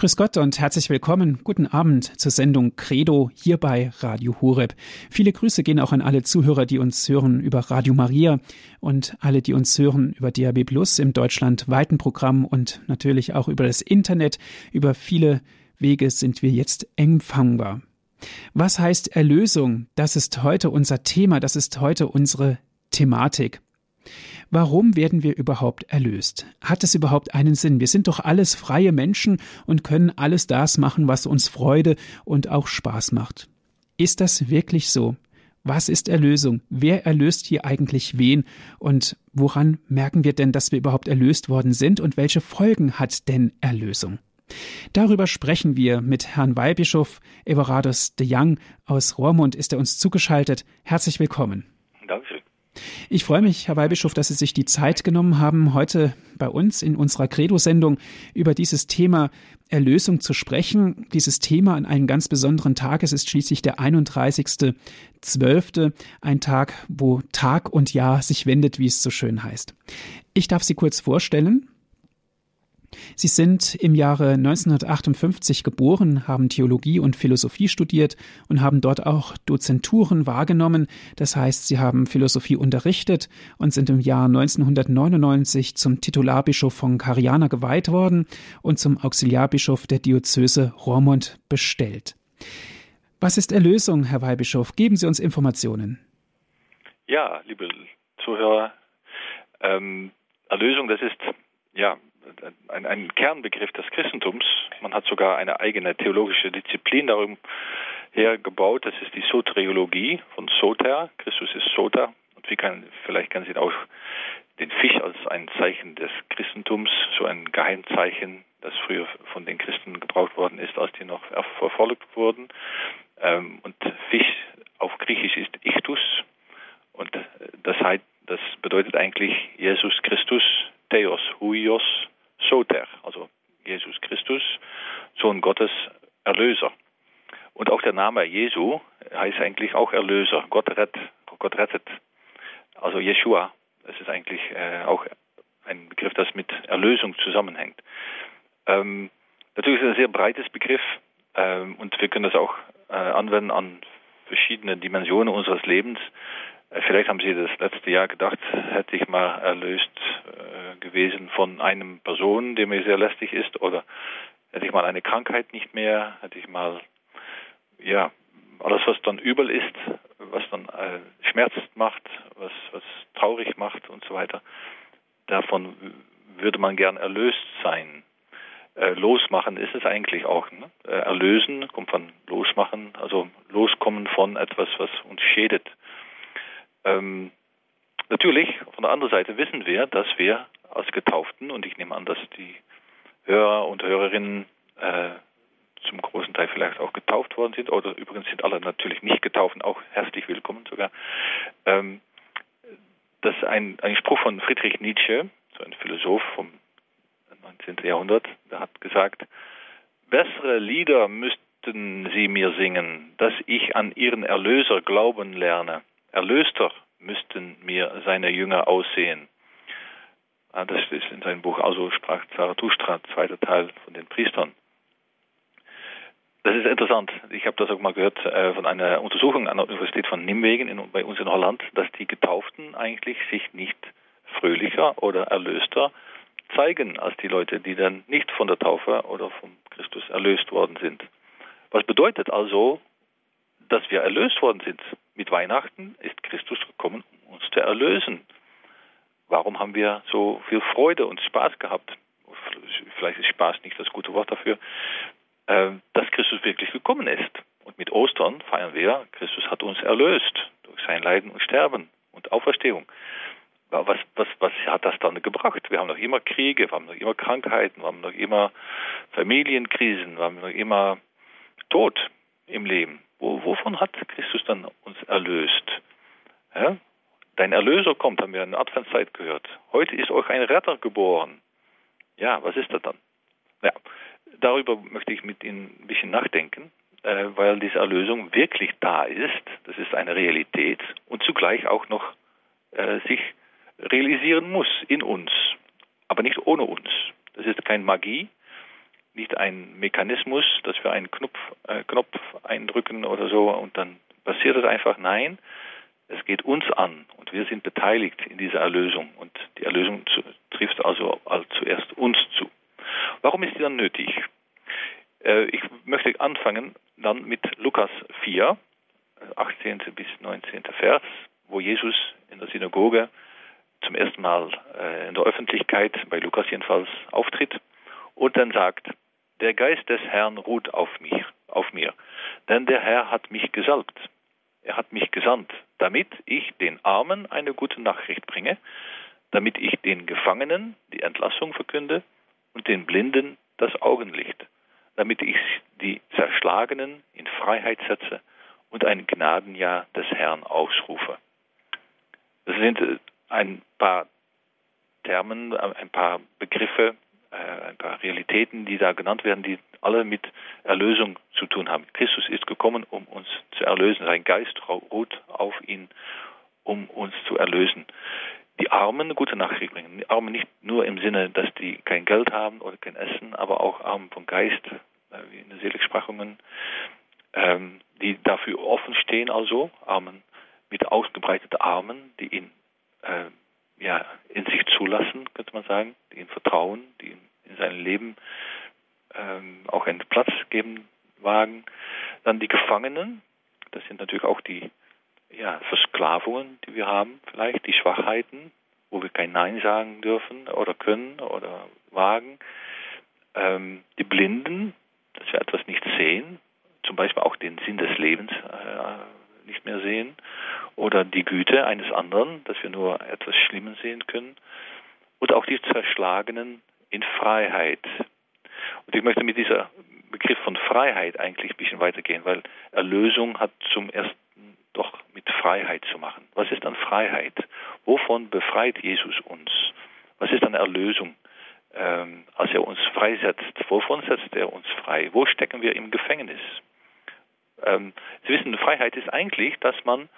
Grüß Gott und herzlich willkommen. Guten Abend zur Sendung Credo hier bei Radio Horeb. Viele Grüße gehen auch an alle Zuhörer, die uns hören über Radio Maria und alle, die uns hören über DAB Plus im deutschlandweiten Programm und natürlich auch über das Internet. Über viele Wege sind wir jetzt empfangbar. Was heißt Erlösung? Das ist heute unser Thema, das ist heute unsere Thematik. Warum werden wir überhaupt erlöst? Hat es überhaupt einen Sinn? Wir sind doch alles freie Menschen und können alles das machen, was uns Freude und auch Spaß macht. Ist das wirklich so? Was ist Erlösung? Wer erlöst hier eigentlich wen? Und woran merken wir denn, dass wir überhaupt erlöst worden sind? Und welche Folgen hat denn Erlösung? Darüber sprechen wir mit Herrn Weihbischof Everardus de Young aus Roermond ist er uns zugeschaltet. Herzlich willkommen. Ich freue mich, Herr Weihbischof, dass Sie sich die Zeit genommen haben, heute bei uns in unserer Credo-Sendung über dieses Thema Erlösung zu sprechen. Dieses Thema an einem ganz besonderen Tag. Es ist schließlich der 31.12., ein Tag, wo Tag und Jahr sich wendet, wie es so schön heißt. Ich darf Sie kurz vorstellen. Sie sind im Jahre 1958 geboren, haben Theologie und Philosophie studiert und haben dort auch Dozenturen wahrgenommen. Das heißt, Sie haben Philosophie unterrichtet und sind im Jahr 1999 zum Titularbischof von Cariana geweiht worden und zum Auxiliarbischof der Diözese Roermond bestellt. Was ist Erlösung, Herr Weihbischof? Geben Sie uns Informationen. Ja, liebe Zuhörer, ähm, Erlösung, das ist ja ein, ein Kernbegriff des Christentums. Man hat sogar eine eigene theologische Disziplin darum hergebaut. Das ist die Soteriologie von Soter. Christus ist Soter. Und wie kann, vielleicht kennen Sie auch den Fisch als ein Zeichen des Christentums, so ein Geheimzeichen, das früher von den Christen gebraucht worden ist, als die noch verfolgt wurden. Ähm, und Fisch auf Griechisch ist Ichtus. Und das, heißt, das bedeutet eigentlich Jesus Christus, Theos, Huios, Soter, also Jesus Christus, Sohn Gottes, Erlöser. Und auch der Name Jesu heißt eigentlich auch Erlöser. Gott, rett, Gott rettet. Also Jeshua, das ist eigentlich äh, auch ein Begriff, das mit Erlösung zusammenhängt. Ähm, natürlich ist es ein sehr breites Begriff ähm, und wir können das auch äh, anwenden an verschiedene Dimensionen unseres Lebens. Vielleicht haben Sie das letzte Jahr gedacht, hätte ich mal erlöst äh, gewesen von einem Person, der mir sehr lästig ist, oder hätte ich mal eine Krankheit nicht mehr, hätte ich mal, ja, alles, was dann übel ist, was dann äh, schmerzt macht, was, was traurig macht und so weiter, davon würde man gern erlöst sein. Äh, losmachen ist es eigentlich auch. Ne? Äh, erlösen kommt von losmachen, also loskommen von etwas, was uns schädet. Ähm, natürlich, von der anderen Seite wissen wir, dass wir als Getauften, und ich nehme an, dass die Hörer und Hörerinnen äh, zum großen Teil vielleicht auch getauft worden sind, oder übrigens sind alle natürlich nicht getauft, auch herzlich willkommen sogar. Ähm, das ist ein, ein Spruch von Friedrich Nietzsche, so ein Philosoph vom 19. Jahrhundert, der hat gesagt, bessere Lieder müssten sie mir singen, dass ich an ihren Erlöser glauben lerne. Erlöster müssten mir seine Jünger aussehen. Ah, das ist in seinem Buch Also sprach Zarathustra, zweiter Teil von den Priestern. Das ist interessant. Ich habe das auch mal gehört äh, von einer Untersuchung an der Universität von Nimwegen bei uns in Holland, dass die Getauften eigentlich sich nicht fröhlicher oder erlöster zeigen als die Leute, die dann nicht von der Taufe oder vom Christus erlöst worden sind. Was bedeutet also, dass wir erlöst worden sind? Mit Weihnachten ist Christus gekommen, um uns zu erlösen. Warum haben wir so viel Freude und Spaß gehabt? Vielleicht ist Spaß nicht das gute Wort dafür, äh, dass Christus wirklich gekommen ist. Und mit Ostern feiern wir, Christus hat uns erlöst durch sein Leiden und Sterben und Auferstehung. Was, was, was hat das dann gebracht? Wir haben noch immer Kriege, wir haben noch immer Krankheiten, wir haben noch immer Familienkrisen, wir haben noch immer Tod im Leben. Wo, wovon hat Christus dann uns erlöst? Ja? Dein Erlöser kommt, haben wir in der Adventszeit gehört. Heute ist euch ein Retter geboren. Ja, was ist das dann? Ja, darüber möchte ich mit Ihnen ein bisschen nachdenken, äh, weil diese Erlösung wirklich da ist. Das ist eine Realität und zugleich auch noch äh, sich realisieren muss in uns, aber nicht ohne uns. Das ist keine Magie, nicht ein Mechanismus, dass wir einen Knopf, äh, Knopf eindrücken oder so und dann passiert es einfach. Nein, es geht uns an und wir sind beteiligt in dieser Erlösung und die Erlösung zu, trifft also zuerst uns zu. Warum ist die dann nötig? Äh, ich möchte anfangen dann mit Lukas 4, 18. bis 19. Vers, wo Jesus in der Synagoge zum ersten Mal äh, in der Öffentlichkeit, bei Lukas jedenfalls, auftritt und dann sagt, der Geist des Herrn ruht auf mich, auf mir, denn der Herr hat mich gesalbt. Er hat mich gesandt, damit ich den Armen eine gute Nachricht bringe, damit ich den Gefangenen die Entlassung verkünde und den Blinden das Augenlicht, damit ich die Zerschlagenen in Freiheit setze und ein Gnadenjahr des Herrn ausrufe. Das sind äh, ein paar Termen, ein paar Begriffe, äh, ein paar Realitäten, die da genannt werden, die alle mit Erlösung zu tun haben. Christus ist gekommen, um uns zu erlösen. Sein Geist ruht auf ihn, um uns zu erlösen. Die Armen eine gute Nachricht bringen. Die Armen nicht nur im Sinne, dass die kein Geld haben oder kein Essen, aber auch Armen vom Geist, äh, wie in den Seligsprechungen, ähm, die dafür offen stehen, also Armen mit ausgebreiteten Armen, die ihn äh, ja, in sich zulassen, könnte man sagen, die ihm vertrauen, die ihm in seinem Leben ähm, auch einen Platz geben wagen. Dann die Gefangenen, das sind natürlich auch die ja, Versklavungen, die wir haben, vielleicht die Schwachheiten, wo wir kein Nein sagen dürfen oder können oder wagen. Ähm, die Blinden, dass wir etwas nicht sehen, zum Beispiel auch den Sinn des Lebens äh, nicht mehr sehen oder die Güte eines anderen, dass wir nur etwas Schlimmes sehen können, und auch die Zerschlagenen in Freiheit. Und ich möchte mit dieser Begriff von Freiheit eigentlich ein bisschen weitergehen, weil Erlösung hat zum ersten doch mit Freiheit zu machen. Was ist dann Freiheit? Wovon befreit Jesus uns? Was ist dann Erlösung? Ähm, als er uns freisetzt, wovon setzt er uns frei? Wo stecken wir im Gefängnis? Ähm, Sie wissen, Freiheit ist eigentlich, dass man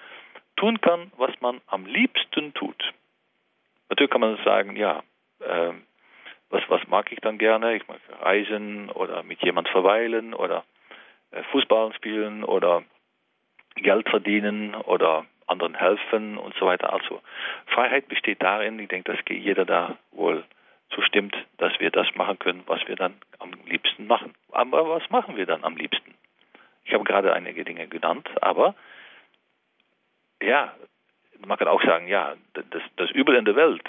tun kann, was man am liebsten tut. Natürlich kann man sagen, ja, äh, was, was mag ich dann gerne? Ich mag reisen oder mit jemand verweilen oder äh, Fußball spielen oder Geld verdienen oder anderen helfen und so weiter. Also Freiheit besteht darin, ich denke, dass jeder da wohl zustimmt, dass wir das machen können, was wir dann am liebsten machen. Aber was machen wir dann am liebsten? Ich habe gerade einige Dinge genannt, aber ja, man kann auch sagen, ja, das, das Übel in der Welt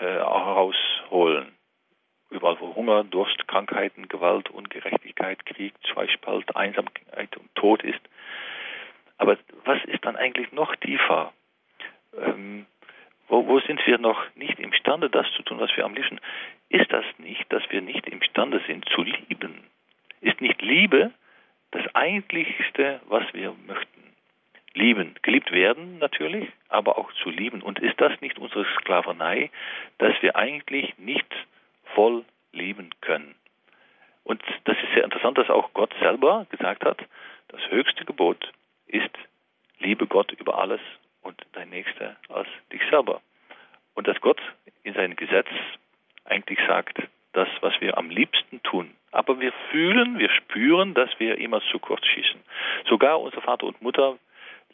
äh, herausholen. Überall wo Hunger, Durst, Krankheiten, Gewalt, Ungerechtigkeit, Krieg, Zweispalt, Einsamkeit und Tod ist. Aber was ist dann eigentlich noch tiefer? Ähm, wo, wo sind wir noch nicht imstande, das zu tun, was wir am liebsten? Ist das nicht, dass wir nicht imstande sind zu lieben? Ist nicht Liebe das Eigentlichste, was wir möchten? Lieben, geliebt werden natürlich, aber auch zu lieben. Und ist das nicht unsere Sklaverei, dass wir eigentlich nicht voll lieben können? Und das ist sehr interessant, dass auch Gott selber gesagt hat, das höchste Gebot ist, liebe Gott über alles und dein Nächster als dich selber. Und dass Gott in seinem Gesetz eigentlich sagt, das, was wir am liebsten tun. Aber wir fühlen, wir spüren, dass wir immer zu kurz schießen. Sogar unser Vater und Mutter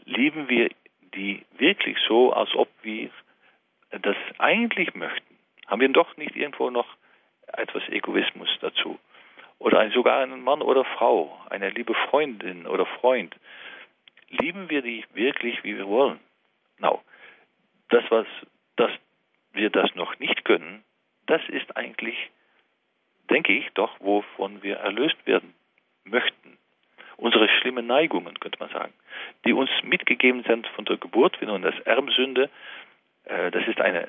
lieben wir die wirklich so, als ob wir das eigentlich möchten? Haben wir doch nicht irgendwo noch etwas Egoismus dazu? Oder sogar einen Mann oder Frau, eine liebe Freundin oder Freund. Lieben wir die wirklich, wie wir wollen? Now, das, was, dass wir das noch nicht können, das ist eigentlich, denke ich, doch, wovon wir erlöst werden möchten unsere schlimmen Neigungen, könnte man sagen, die uns mitgegeben sind von der Geburt. Wir nennen das Erbsünde. Äh, das ist eine,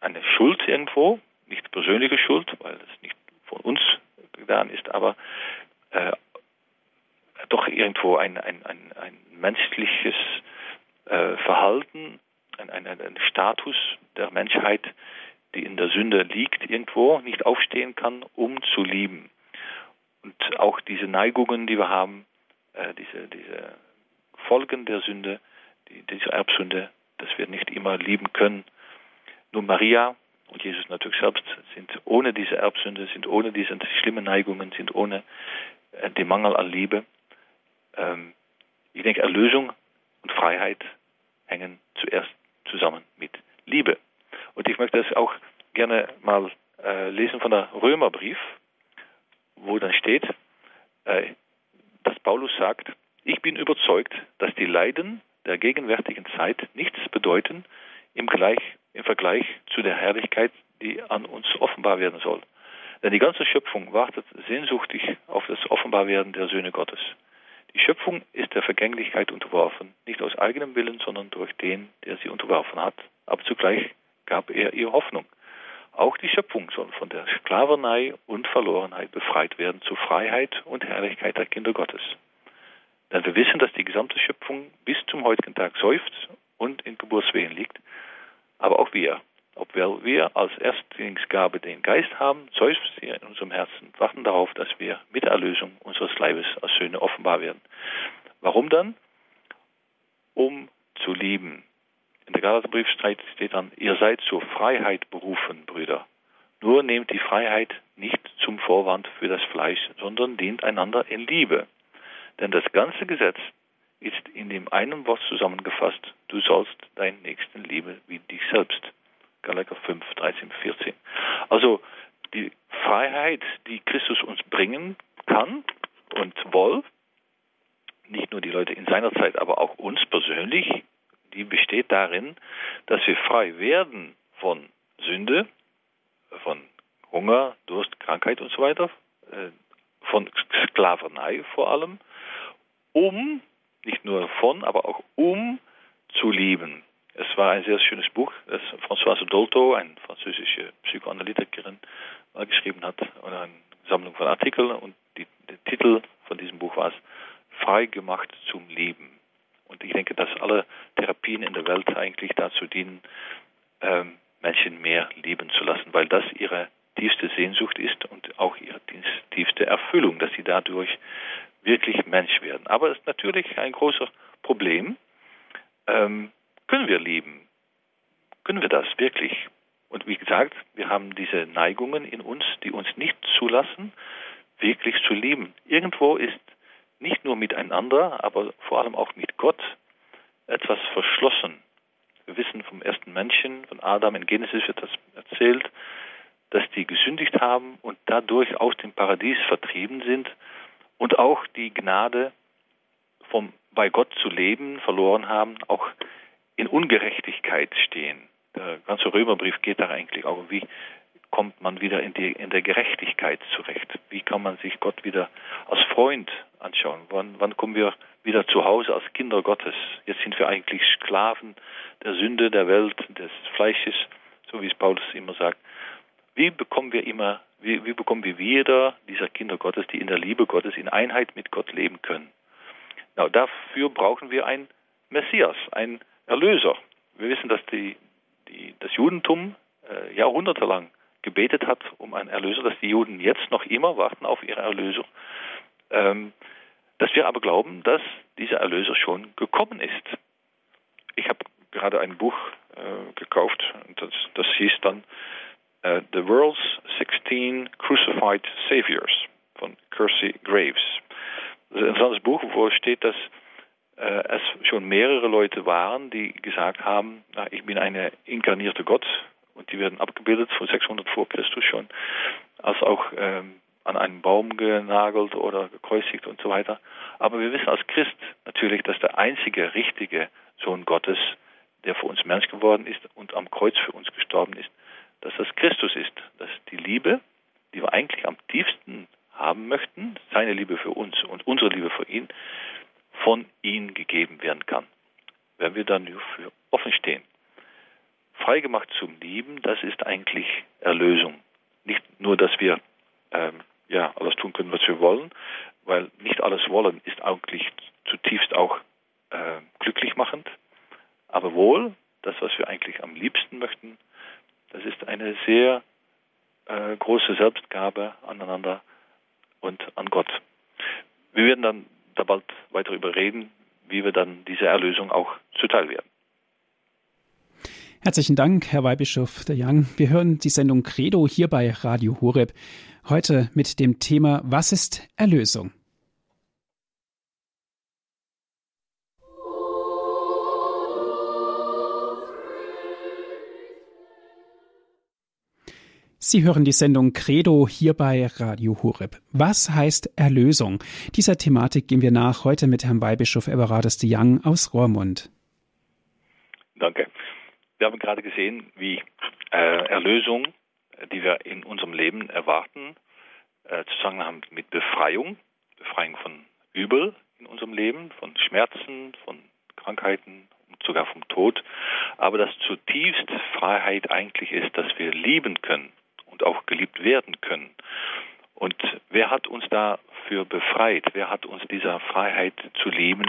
eine Schuld irgendwo, nicht persönliche Schuld, weil es nicht von uns getan ist, aber äh, doch irgendwo ein, ein, ein, ein menschliches äh, Verhalten, ein, ein, ein Status der Menschheit, die in der Sünde liegt, irgendwo nicht aufstehen kann, um zu lieben. Und auch diese Neigungen, die wir haben, Folgen der Sünde, die, diese Erbsünde, dass wir nicht immer lieben können. Nun Maria und Jesus natürlich selbst sind ohne diese Erbsünde, sind ohne diese schlimmen Neigungen, sind ohne äh, den Mangel an Liebe. Ähm, ich denke, Erlösung und Freiheit hängen zuerst zusammen mit Liebe. Und ich möchte das auch gerne mal äh, lesen von der Römerbrief, wo dann steht, äh, dass Paulus sagt, ich bin überzeugt, die Leiden der gegenwärtigen Zeit nichts bedeuten im, Gleich, im Vergleich zu der Herrlichkeit, die an uns offenbar werden soll. Denn die ganze Schöpfung wartet sehnsuchtig auf das Offenbarwerden der Söhne Gottes. Die Schöpfung ist der Vergänglichkeit unterworfen, nicht aus eigenem Willen, sondern durch den, der sie unterworfen hat. Aber zugleich gab er ihr Hoffnung. Auch die Schöpfung soll von der Sklaverei und Verlorenheit befreit werden zur Freiheit und Herrlichkeit der Kinder Gottes. Denn wir wissen, dass die gesamte Schöpfung bis zum heutigen Tag seufzt und in Geburtswehen liegt. Aber auch wir, obwohl wir als Erstlingsgabe den Geist haben, seufzt er in unserem Herzen warten darauf, dass wir mit der Erlösung unseres Leibes als Söhne offenbar werden. Warum dann? Um zu lieben. In der Galaterbrief steht dann, ihr seid zur Freiheit berufen, Brüder. Nur nehmt die Freiheit nicht zum Vorwand für das Fleisch, sondern dient einander in Liebe. Denn das ganze Gesetz ist in dem einen Wort zusammengefasst, du sollst deinen Nächsten lieben wie dich selbst. Galater 5, 13, 14. Also die Freiheit, die Christus uns bringen kann und will, nicht nur die Leute in seiner Zeit, aber auch uns persönlich, die besteht darin, dass wir frei werden von Sünde, von Hunger, Durst, Krankheit und so weiter, Sklaverei vor allem, um, nicht nur von, aber auch um zu lieben. Es war ein sehr schönes Buch, das Françoise Dolto, eine französische Psychoanalytikerin, mal geschrieben hat, oder eine Sammlung von Artikeln. Und die, der Titel von diesem Buch war es Frei gemacht zum Leben. Und ich denke, dass alle Therapien in der Welt eigentlich dazu dienen, ähm, Menschen mehr lieben zu lassen, weil das ihre tiefste Sehnsucht ist und auch ihre tiefste Erfüllung, dass sie dadurch wirklich Mensch werden. Aber es ist natürlich ein großes Problem. Ähm, können wir lieben? Können wir das wirklich? Und wie gesagt, wir haben diese Neigungen in uns, die uns nicht zulassen, wirklich zu lieben. Irgendwo ist nicht nur miteinander, aber vor allem auch mit Gott etwas verschlossen. Wir wissen vom ersten Menschen, von Adam in Genesis wird das erzählt, dass die gesündigt haben und dadurch aus dem Paradies vertrieben sind und auch die Gnade vom bei Gott zu leben verloren haben, auch in Ungerechtigkeit stehen. Der ganze Römerbrief geht da eigentlich auch, wie kommt man wieder in, die, in der Gerechtigkeit zurecht? Wie kann man sich Gott wieder als Freund anschauen? Wann, wann kommen wir wieder zu Hause als Kinder Gottes? Jetzt sind wir eigentlich Sklaven der Sünde, der Welt, des Fleisches, so wie es Paulus immer sagt. Wie bekommen wir immer, wie, wie bekommen wir wieder dieser Kinder Gottes, die in der Liebe Gottes, in Einheit mit Gott leben können? Na, dafür brauchen wir einen Messias, einen Erlöser. Wir wissen, dass die, die, das Judentum äh, jahrhundertelang gebetet hat um einen Erlöser, dass die Juden jetzt noch immer warten auf ihre Erlösung. Ähm, dass wir aber glauben, dass dieser Erlöser schon gekommen ist. Ich habe gerade ein Buch äh, gekauft, das, das hieß dann uh, The World's 16 Crucified Saviors von Kersey Graves. Das ist ein interessantes Buch, wo steht, dass äh, es schon mehrere Leute waren, die gesagt haben, na, ich bin eine inkarnierte Gott und die werden abgebildet von 600 vor Christus schon, als auch ähm, an einen Baum genagelt oder gekreuzigt und so weiter. Aber wir wissen als Christ natürlich, dass der einzige richtige Sohn Gottes, der für uns Mensch geworden ist und am Kreuz für uns gestorben ist, dass das Christus ist, dass die Liebe, die wir eigentlich am tiefsten haben möchten, seine Liebe für uns und unsere Liebe für ihn, von ihm gegeben werden kann, wenn wir dann dafür offen stehen. Freigemacht zum Lieben, das ist eigentlich Erlösung. Nicht nur, dass wir ähm, ja alles tun können, was wir wollen, weil nicht alles wollen ist eigentlich zutiefst auch äh, glücklich machend, aber wohl das, was wir eigentlich am liebsten möchten, das ist eine sehr äh, große Selbstgabe aneinander und an Gott. Wir werden dann da bald weiter über reden, wie wir dann diese Erlösung auch zuteil werden. Herzlichen Dank, Herr Weihbischof de Young. Wir hören die Sendung Credo hier bei Radio Horeb. Heute mit dem Thema Was ist Erlösung? Sie hören die Sendung Credo hier bei Radio Horeb. Was heißt Erlösung? Dieser Thematik gehen wir nach heute mit Herrn Weihbischof Everardus de Young aus Rohrmund. Danke. Wir haben gerade gesehen, wie äh, Erlösung, die wir in unserem Leben erwarten, äh, Zusammenhang mit Befreiung, Befreiung von Übel in unserem Leben, von Schmerzen, von Krankheiten und sogar vom Tod, aber dass zutiefst Freiheit eigentlich ist, dass wir lieben können und auch geliebt werden können. Und wer hat uns dafür befreit? Wer hat uns dieser Freiheit zu lieben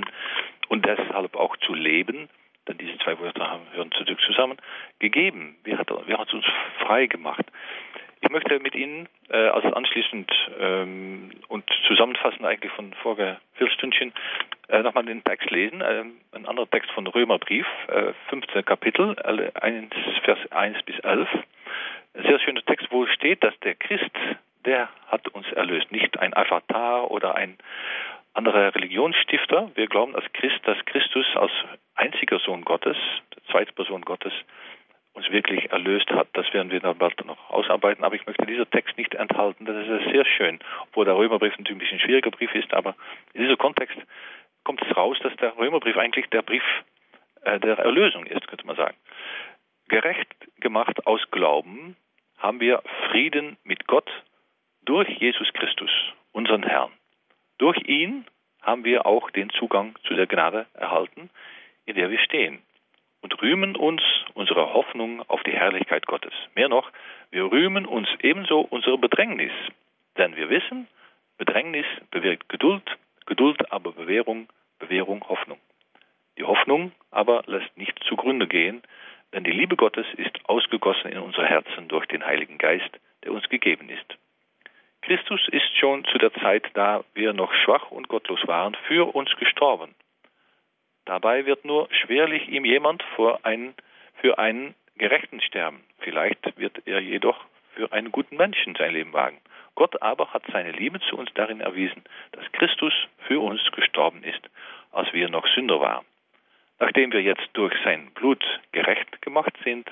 und deshalb auch zu leben? Denn diese zwei Wörter haben, hören zusammen, gegeben. Wer hat, wer hat uns frei gemacht? Ich möchte mit Ihnen äh, also anschließend ähm, und zusammenfassend eigentlich von voriger Viertelstündchen äh, nochmal den Text lesen. Äh, ein anderer Text von Römerbrief, äh, 15 Kapitel, 1, Vers 1 bis 11 sehr schöner Text, wo steht, dass der Christ, der hat uns erlöst, nicht ein Avatar oder ein anderer Religionsstifter. Wir glauben als Christ, dass Christus als einziger Sohn Gottes, der zweite Person Gottes, uns wirklich erlöst hat. Das werden wir dann bald noch ausarbeiten, aber ich möchte dieser Text nicht enthalten. Das ist sehr schön, obwohl der Römerbrief natürlich ein bisschen schwieriger Brief ist, aber in diesem Kontext kommt es raus, dass der Römerbrief eigentlich der Brief äh, der Erlösung ist, könnte man sagen. Gerecht gemacht aus Glauben haben wir Frieden mit Gott durch Jesus Christus, unseren Herrn. Durch ihn haben wir auch den Zugang zu der Gnade erhalten, in der wir stehen und rühmen uns unsere Hoffnung auf die Herrlichkeit Gottes. Mehr noch, wir rühmen uns ebenso unsere Bedrängnis, denn wir wissen, Bedrängnis bewirkt Geduld, Geduld aber Bewährung, Bewährung Hoffnung. Die Hoffnung aber lässt nicht zugrunde gehen, denn die Liebe Gottes ist ausgegossen in unsere Herzen durch den Heiligen Geist, der uns gegeben ist. Christus ist schon zu der Zeit, da wir noch schwach und gottlos waren, für uns gestorben. Dabei wird nur schwerlich ihm jemand einen, für einen Gerechten sterben. Vielleicht wird er jedoch für einen guten Menschen sein Leben wagen. Gott aber hat seine Liebe zu uns darin erwiesen, dass Christus für uns gestorben ist, als wir noch Sünder waren. Nachdem wir jetzt durch sein Blut gerecht gemacht sind,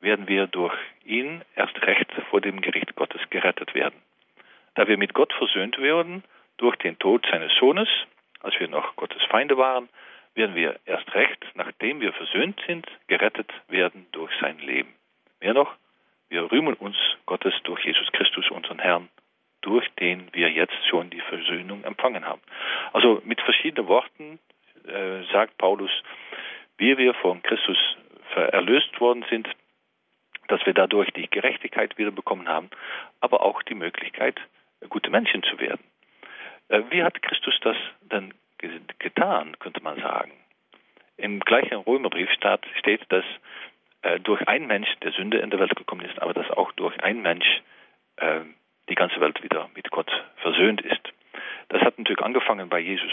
werden wir durch ihn erst recht vor dem Gericht Gottes gerettet werden. Da wir mit Gott versöhnt werden durch den Tod seines Sohnes, als wir noch Gottes Feinde waren, werden wir erst recht, nachdem wir versöhnt sind, gerettet werden durch sein Leben. Mehr noch, wir rühmen uns Gottes durch Jesus Christus, unseren Herrn, durch den wir jetzt schon die Versöhnung empfangen haben. Also mit verschiedenen Worten äh, sagt Paulus, wie wir von Christus erlöst worden sind, dass wir dadurch die Gerechtigkeit wiederbekommen haben, aber auch die Möglichkeit, gute Menschen zu werden. Äh, wie hat Christus das denn getan, könnte man sagen? Im gleichen Römerbrief steht, dass äh, durch einen Mensch der Sünde in der Welt gekommen ist, aber dass auch durch einen Mensch die ganze Welt wieder mit Gott versöhnt ist. Das hat natürlich angefangen bei Jesus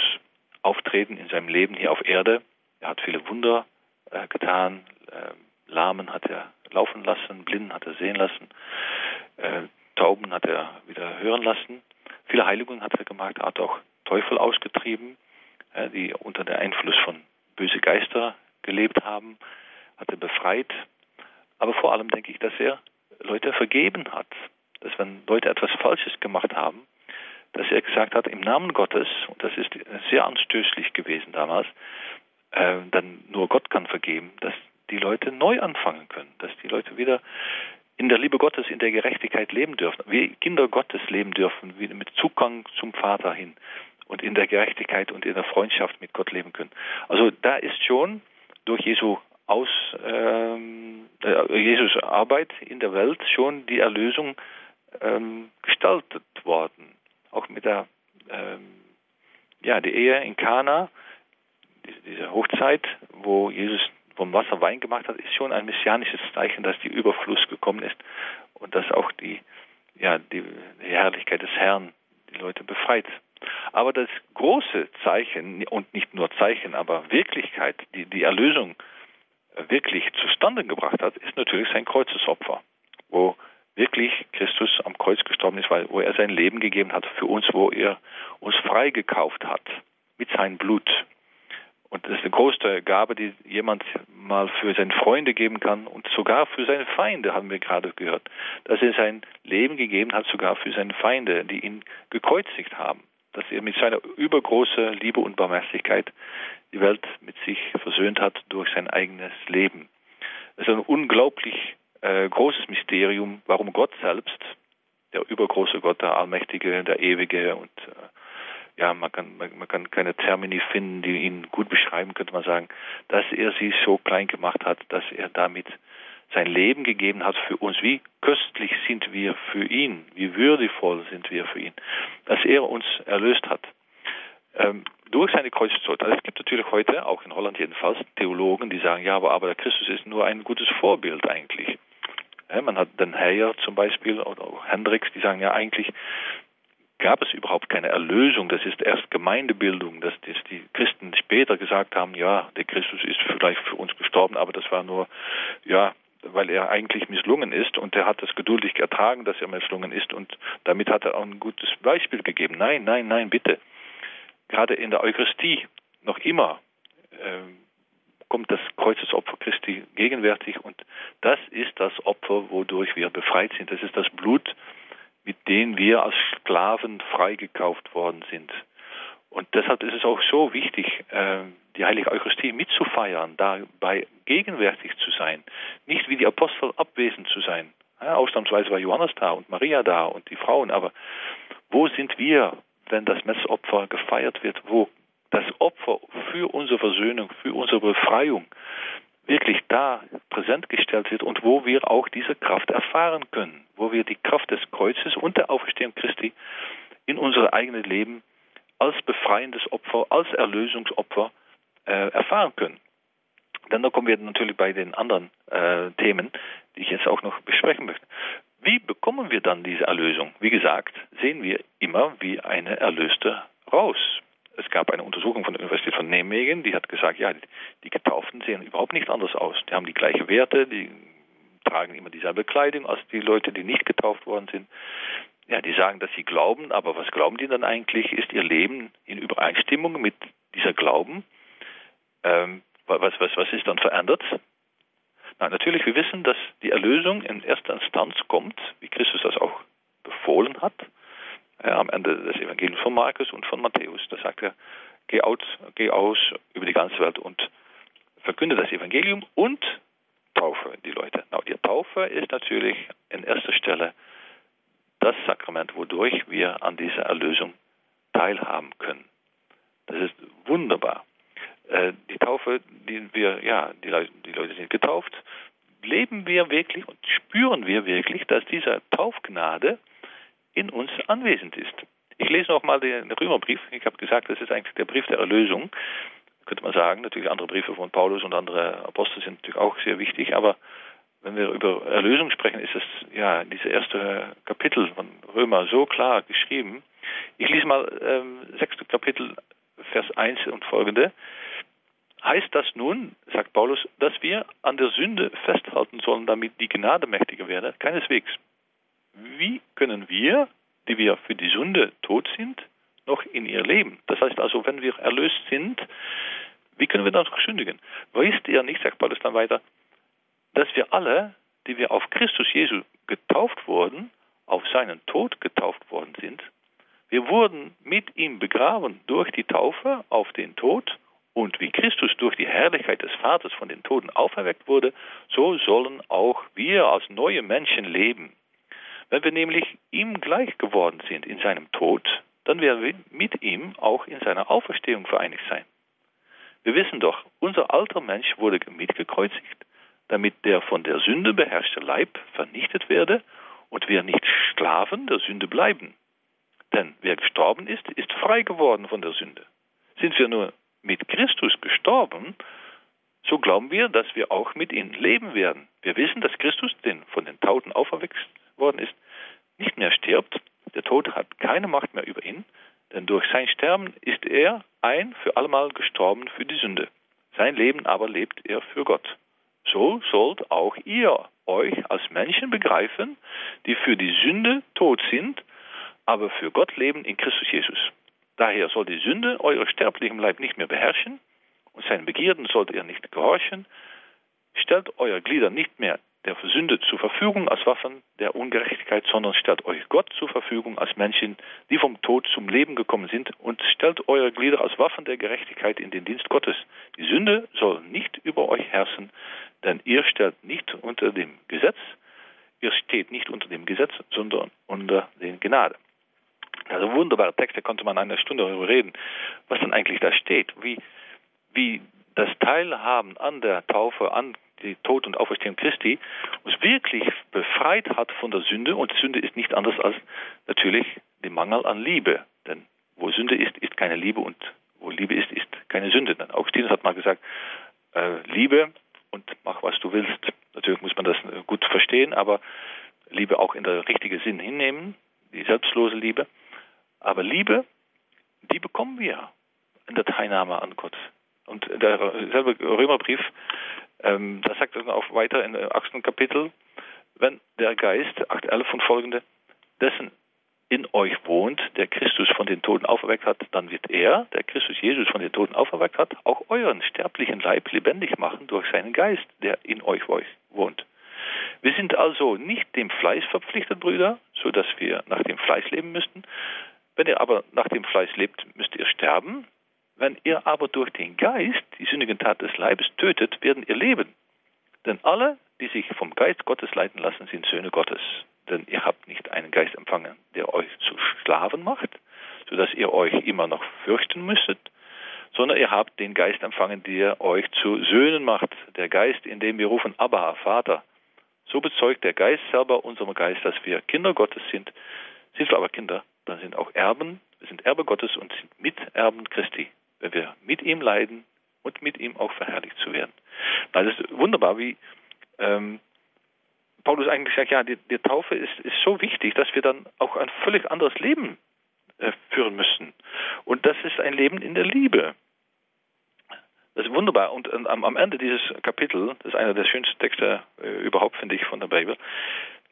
Auftreten in seinem Leben hier auf Erde. Er hat viele Wunder äh, getan. Äh, Lahmen hat er laufen lassen, Blinden hat er sehen lassen, äh, Tauben hat er wieder hören lassen. Viele Heiligungen hat er gemacht. Er hat auch Teufel ausgetrieben, äh, die unter dem Einfluss von böse Geister gelebt haben, hat er befreit. Aber vor allem denke ich, dass er Leute vergeben hat. Dass wenn Leute etwas Falsches gemacht haben, dass er gesagt hat, im Namen Gottes, und das ist sehr anstößlich gewesen damals, äh, dann nur Gott kann vergeben, dass die Leute neu anfangen können, dass die Leute wieder in der Liebe Gottes, in der Gerechtigkeit leben dürfen, wie Kinder Gottes leben dürfen, wieder mit Zugang zum Vater hin und in der Gerechtigkeit und in der Freundschaft mit Gott leben können. Also da ist schon durch Jesu aus ähm, äh, Jesus Arbeit in der Welt schon die Erlösung ähm, gestaltet worden. Auch mit der ähm, ja die Ehe in Kana diese Hochzeit, wo Jesus vom Wasser Wein gemacht hat, ist schon ein messianisches Zeichen, dass die Überfluss gekommen ist und dass auch die, ja, die, Herrlichkeit des Herrn die Leute befreit. Aber das große Zeichen, und nicht nur Zeichen, aber Wirklichkeit, die, die Erlösung wirklich zustande gebracht hat, ist natürlich sein Kreuzesopfer, wo wirklich Christus am Kreuz gestorben ist, weil, wo er sein Leben gegeben hat für uns, wo er uns freigekauft hat mit seinem Blut. Und das ist eine große Gabe, die jemand mal für seine Freunde geben kann und sogar für seine Feinde, haben wir gerade gehört. Dass er sein Leben gegeben hat, sogar für seine Feinde, die ihn gekreuzigt haben. Dass er mit seiner übergroßen Liebe und Barmherzigkeit die Welt mit sich versöhnt hat durch sein eigenes Leben. Es ist ein unglaublich äh, großes Mysterium, warum Gott selbst, der übergroße Gott, der Allmächtige, der Ewige und äh, ja, man kann, man, man, kann keine Termini finden, die ihn gut beschreiben, könnte man sagen, dass er sie so klein gemacht hat, dass er damit sein Leben gegeben hat für uns. Wie köstlich sind wir für ihn, wie würdevoll sind wir für ihn, dass er uns erlöst hat. Ähm, durch seine Kreuzzeit. Also es gibt natürlich heute, auch in Holland jedenfalls, Theologen, die sagen, ja, aber, aber der Christus ist nur ein gutes Vorbild eigentlich. Man hat den Heyer zum Beispiel oder auch Hendricks, die sagen ja eigentlich gab es überhaupt keine Erlösung. Das ist erst Gemeindebildung, dass die Christen später gesagt haben, ja, der Christus ist vielleicht für uns gestorben, aber das war nur, ja, weil er eigentlich misslungen ist und er hat es geduldig ertragen, dass er misslungen ist und damit hat er auch ein gutes Beispiel gegeben. Nein, nein, nein, bitte. Gerade in der Eucharistie noch immer äh, kommt das Kreuzesopfer Christi gegenwärtig und das ist das Opfer, wodurch wir befreit sind. Das ist das Blut, mit dem wir als Sklaven freigekauft worden sind. Und deshalb ist es auch so wichtig, äh, die Heilige Eucharistie mitzufeiern, dabei gegenwärtig zu sein, nicht wie die Apostel abwesend zu sein. ausnahmsweise war Johannes da und Maria da und die Frauen, aber wo sind wir, wenn das Messopfer gefeiert wird, wo das Opfer für unsere Versöhnung, für unsere Befreiung wirklich da präsent gestellt wird und wo wir auch diese Kraft erfahren können, wo wir die Kraft des Kreuzes und der Auferstehung Christi in unser eigenes Leben als befreiendes Opfer, als Erlösungsopfer äh, erfahren können. Dann kommen wir natürlich bei den anderen äh, Themen, die ich jetzt auch noch besprechen möchte. Wie bekommen wir dann diese Erlösung? Wie gesagt, sehen wir immer wie eine Erlöste raus es gab eine Untersuchung von der Universität von Nijmegen, die hat gesagt, ja, die Getauften sehen überhaupt nicht anders aus. Die haben die gleichen Werte, die tragen immer dieselbe Kleidung als die Leute, die nicht getauft worden sind. Ja, die sagen, dass sie glauben, aber was glauben die dann eigentlich? Ist ihr Leben in Übereinstimmung mit dieser Glauben? Ähm, was, was, was ist dann verändert? Na, natürlich, wir wissen, dass die Erlösung in erster Instanz kommt, wie Christus das auch befohlen hat am Ende des Evangeliums von Markus und von Matthäus. Da sagt er, geh aus, geh aus über die ganze Welt und verkünde das Evangelium und taufe die Leute. Na, die Taufe ist natürlich in erster Stelle das Sakrament, wodurch wir an dieser Erlösung teilhaben können. Das ist wunderbar. Äh, die Taufe, die wir, ja, die Leute, die Leute sind getauft, leben wir wirklich und spüren wir wirklich, dass diese Taufgnade in uns anwesend ist. Ich lese noch mal den Römerbrief. Ich habe gesagt, das ist eigentlich der Brief der Erlösung. Könnte man sagen, natürlich andere Briefe von Paulus und andere Apostel sind natürlich auch sehr wichtig, aber wenn wir über Erlösung sprechen, ist es ja diese erste Kapitel von Römer so klar geschrieben. Ich lese mal ähm, sechste Kapitel, Vers 1 und folgende. Heißt das nun, sagt Paulus, dass wir an der Sünde festhalten sollen, damit die Gnade mächtiger werde? Keineswegs wie können wir, die wir für die Sünde tot sind, noch in ihr leben? Das heißt also, wenn wir erlöst sind, wie können wir dann noch sündigen? Wisst ihr nicht, sagt Paulus dann weiter, dass wir alle, die wir auf Christus Jesu getauft wurden, auf seinen Tod getauft worden sind? Wir wurden mit ihm begraben durch die Taufe auf den Tod und wie Christus durch die Herrlichkeit des Vaters von den Toten auferweckt wurde, so sollen auch wir als neue Menschen leben. Wenn wir nämlich ihm gleich geworden sind in seinem Tod, dann werden wir mit ihm auch in seiner Auferstehung vereinigt sein. Wir wissen doch, unser alter Mensch wurde mitgekreuzigt, damit der von der Sünde beherrschte Leib vernichtet werde und wir nicht Sklaven der Sünde bleiben. Denn wer gestorben ist, ist frei geworden von der Sünde. Sind wir nur mit Christus gestorben, so glauben wir, dass wir auch mit ihm leben werden. Wir wissen, dass Christus den von den Tauten auferweckt worden ist, nicht mehr stirbt. Der Tod hat keine Macht mehr über ihn, denn durch sein Sterben ist er ein für allemal gestorben für die Sünde. Sein Leben aber lebt er für Gott. so sollt auch ihr euch als Menschen begreifen, die für die Sünde tot sind, aber für Gott leben in Christus Jesus. Daher soll die Sünde euer sterblichen Leib nicht mehr beherrschen und seinen Begierden sollt ihr nicht gehorchen. Stellt euer Glieder nicht mehr der Sünde zur Verfügung als Waffen der Ungerechtigkeit, sondern stellt euch Gott zur Verfügung als Menschen, die vom Tod zum Leben gekommen sind und stellt eure Glieder als Waffen der Gerechtigkeit in den Dienst Gottes. Die Sünde soll nicht über euch herrschen, denn ihr stellt nicht unter dem Gesetz, ihr steht nicht unter dem Gesetz, sondern unter den Gnade. Also wunderbare Texte, konnte man eine Stunde darüber reden, was dann eigentlich da steht, wie, wie das Teilhaben an der Taufe, an die Tod und Auferstehung Christi uns wirklich befreit hat von der Sünde. Und Sünde ist nicht anders als natürlich der Mangel an Liebe. Denn wo Sünde ist, ist keine Liebe und wo Liebe ist, ist keine Sünde. Denn Augustinus hat mal gesagt, äh, Liebe und mach, was du willst. Natürlich muss man das gut verstehen, aber Liebe auch in der richtigen Sinn hinnehmen, die selbstlose Liebe. Aber Liebe, die bekommen wir in der Teilnahme an Gott. Und der selbe Römerbrief ähm, das sagt er auch weiter in im achten Kapitel, wenn der Geist, 8.11 und folgende, dessen in euch wohnt, der Christus von den Toten auferweckt hat, dann wird er, der Christus Jesus von den Toten auferweckt hat, auch euren sterblichen Leib lebendig machen durch seinen Geist, der in euch wohnt. Wir sind also nicht dem Fleiß verpflichtet, Brüder, so dass wir nach dem Fleiß leben müssten. Wenn ihr aber nach dem Fleiß lebt, müsst ihr sterben. Wenn ihr aber durch den Geist die sündigen Tat des Leibes tötet, werden ihr leben. Denn alle, die sich vom Geist Gottes leiten lassen, sind Söhne Gottes. Denn ihr habt nicht einen Geist empfangen, der euch zu Sklaven macht, sodass ihr euch immer noch fürchten müsstet, sondern ihr habt den Geist empfangen, der euch zu Söhnen macht, der Geist, in dem wir rufen, Abba, Vater. So bezeugt der Geist selber unserem Geist, dass wir Kinder Gottes sind. Sind wir aber Kinder, dann sind auch Erben, wir sind Erbe Gottes und sind Miterben Christi wenn wir mit ihm leiden und mit ihm auch verherrlicht zu werden. Das ist wunderbar, wie ähm, Paulus eigentlich sagt, ja, die, die Taufe ist, ist, so wichtig, dass wir dann auch ein völlig anderes Leben äh, führen müssen. Und das ist ein Leben in der Liebe. Das ist wunderbar. Und, am, am, Ende dieses Kapitels, das ist einer der schönsten Texte äh, überhaupt, finde ich, von der Bibel,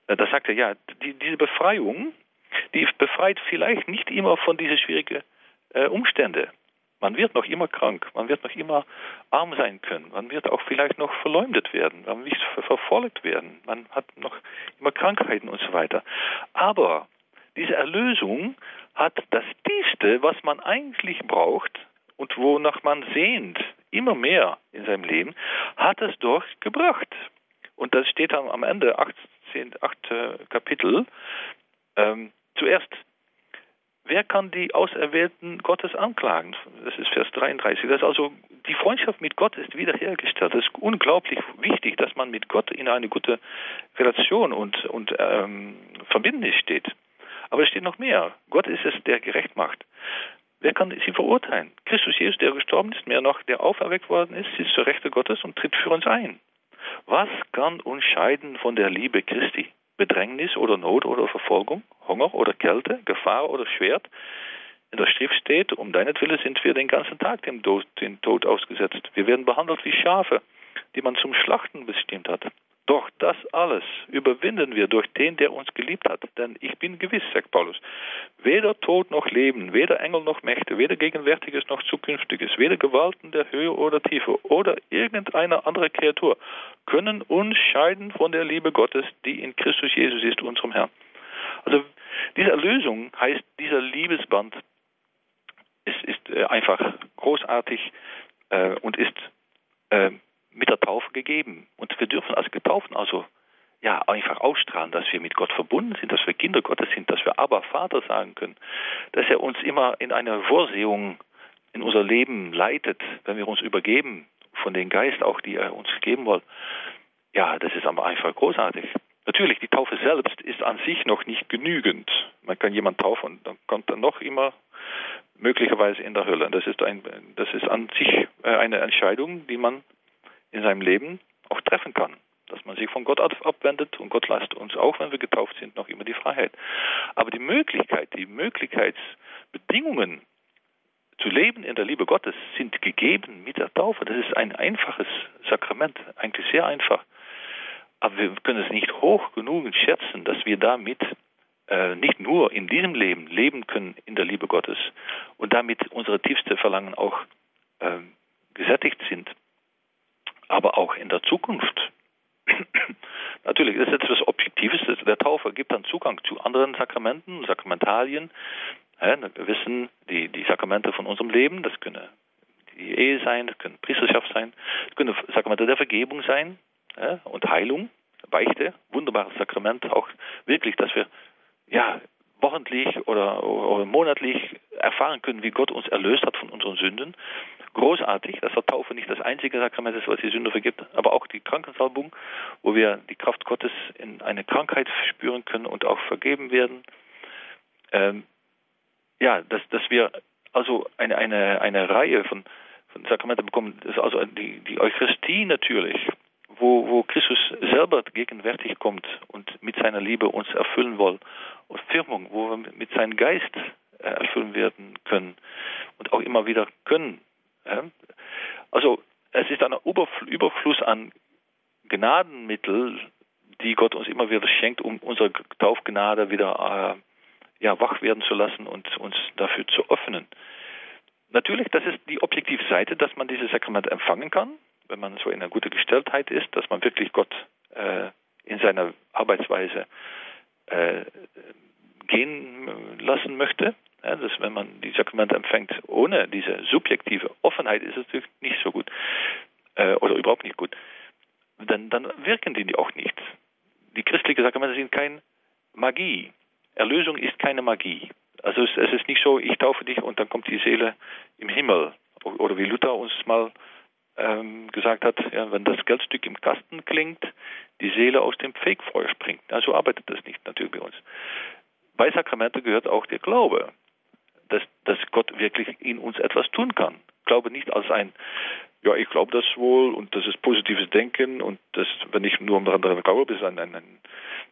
äh, da sagt er, ja, die, diese Befreiung, die befreit vielleicht nicht immer von diesen schwierigen äh, Umständen. Man wird noch immer krank, man wird noch immer arm sein können, man wird auch vielleicht noch verleumdet werden, man wird verfolgt werden, man hat noch immer Krankheiten und so weiter. Aber diese Erlösung hat das Tiefste, was man eigentlich braucht und wonach man sehnt, immer mehr in seinem Leben, hat es doch gebracht. Und das steht am Ende, 18, 8. Kapitel. Ähm, zuerst Wer kann die Auserwählten Gottes anklagen? Das ist Vers 33. Das ist also, die Freundschaft mit Gott ist wiederhergestellt. Es ist unglaublich wichtig, dass man mit Gott in eine gute Relation und, und ähm, Verbindnis steht. Aber es steht noch mehr. Gott ist es, der gerecht macht. Wer kann sie verurteilen? Christus Jesus, der gestorben ist, mehr noch, der auferweckt worden ist, sitzt zur Rechte Gottes und tritt für uns ein. Was kann uns scheiden von der Liebe Christi? Bedrängnis oder Not oder Verfolgung, Hunger oder Kälte, Gefahr oder Schwert. In der Schrift steht, um deinetwillen sind wir den ganzen Tag dem Tod, dem Tod ausgesetzt. Wir werden behandelt wie Schafe, die man zum Schlachten bestimmt hat. Doch das alles überwinden wir durch den, der uns geliebt hat. Denn ich bin gewiss, sagt Paulus, weder Tod noch Leben, weder Engel noch Mächte, weder Gegenwärtiges noch Zukünftiges, weder Gewalten der Höhe oder Tiefe oder irgendeine andere Kreatur können uns scheiden von der Liebe Gottes, die in Christus Jesus ist, unserem Herrn. Also diese Erlösung heißt, dieser Liebesband ist, ist äh, einfach großartig äh, und ist äh, mit der Taufe gegeben. Und wir dürfen als Getauften also ja einfach ausstrahlen, dass wir mit Gott verbunden sind, dass wir Kinder Gottes sind, dass wir aber Vater sagen können, dass er uns immer in eine Vorsehung in unser Leben leitet, wenn wir uns übergeben von dem Geist auch, die er uns geben will. Ja, das ist aber einfach großartig. Natürlich, die Taufe selbst ist an sich noch nicht genügend. Man kann jemand taufen und dann kommt er noch immer möglicherweise in der Hölle. Das ist, ein, das ist an sich äh, eine Entscheidung, die man in seinem Leben auch treffen kann. Dass man sich von Gott abwendet und Gott lässt uns auch, wenn wir getauft sind, noch immer die Freiheit. Aber die Möglichkeit, die Möglichkeitsbedingungen zu leben in der Liebe Gottes sind gegeben mit der Taufe. Das ist ein einfaches Sakrament, eigentlich sehr einfach. Aber wir können es nicht hoch genug schätzen, dass wir damit äh, nicht nur in diesem Leben leben können in der Liebe Gottes und damit unsere tiefste Verlangen auch äh, gesättigt sind, aber auch in der Zukunft. Natürlich ist etwas Objektives. Der Taufer gibt dann Zugang zu anderen Sakramenten, Sakramentalien. Ja, wir wissen, die, die Sakramente von unserem Leben, das können die Ehe sein, das können Priesterschaft sein, das können Sakramente der Vergebung sein ja, und Heilung, Beichte, wunderbares Sakrament, auch wirklich, dass wir ja wochentlich oder, oder monatlich erfahren können, wie Gott uns erlöst hat von unseren Sünden großartig, dass der Taufe nicht das einzige Sakrament ist, was die Sünde vergibt, aber auch die Krankensalbung, wo wir die Kraft Gottes in eine Krankheit spüren können und auch vergeben werden. Ähm, ja, dass, dass wir also eine, eine, eine Reihe von, von Sakramenten bekommen, das ist also die, die Eucharistie natürlich, wo, wo Christus selber gegenwärtig kommt und mit seiner Liebe uns erfüllen will. Und Firmung, wo wir mit seinem Geist äh, erfüllen werden können und auch immer wieder können. Also es ist ein Überfluss an Gnadenmittel, die Gott uns immer wieder schenkt, um unsere Taufgnade wieder äh, ja, wach werden zu lassen und uns dafür zu öffnen. Natürlich, das ist die objektive Seite, dass man dieses Sakrament empfangen kann, wenn man so in einer guten Gestelltheit ist, dass man wirklich Gott äh, in seiner Arbeitsweise äh, gehen lassen möchte. Ja, dass wenn man die Sakramente empfängt ohne diese subjektive Offenheit, ist es natürlich nicht so gut äh, oder überhaupt nicht gut. Dann, dann wirken die auch nicht. Die christlichen Sakramente sind keine Magie. Erlösung ist keine Magie. Also es, es, ist nicht so, ich taufe dich und dann kommt die Seele im Himmel. Oder wie Luther uns mal ähm, gesagt hat, ja, wenn das Geldstück im Kasten klingt, die Seele aus dem Fegfeuer springt. Also arbeitet das nicht natürlich bei uns. Bei Sakramente gehört auch der Glaube dass, dass Gott wirklich in uns etwas tun kann. Glaube nicht als ein, ja, ich glaube das wohl und das ist positives Denken und das, wenn ich nur daran glaube, ist ein, ein, ein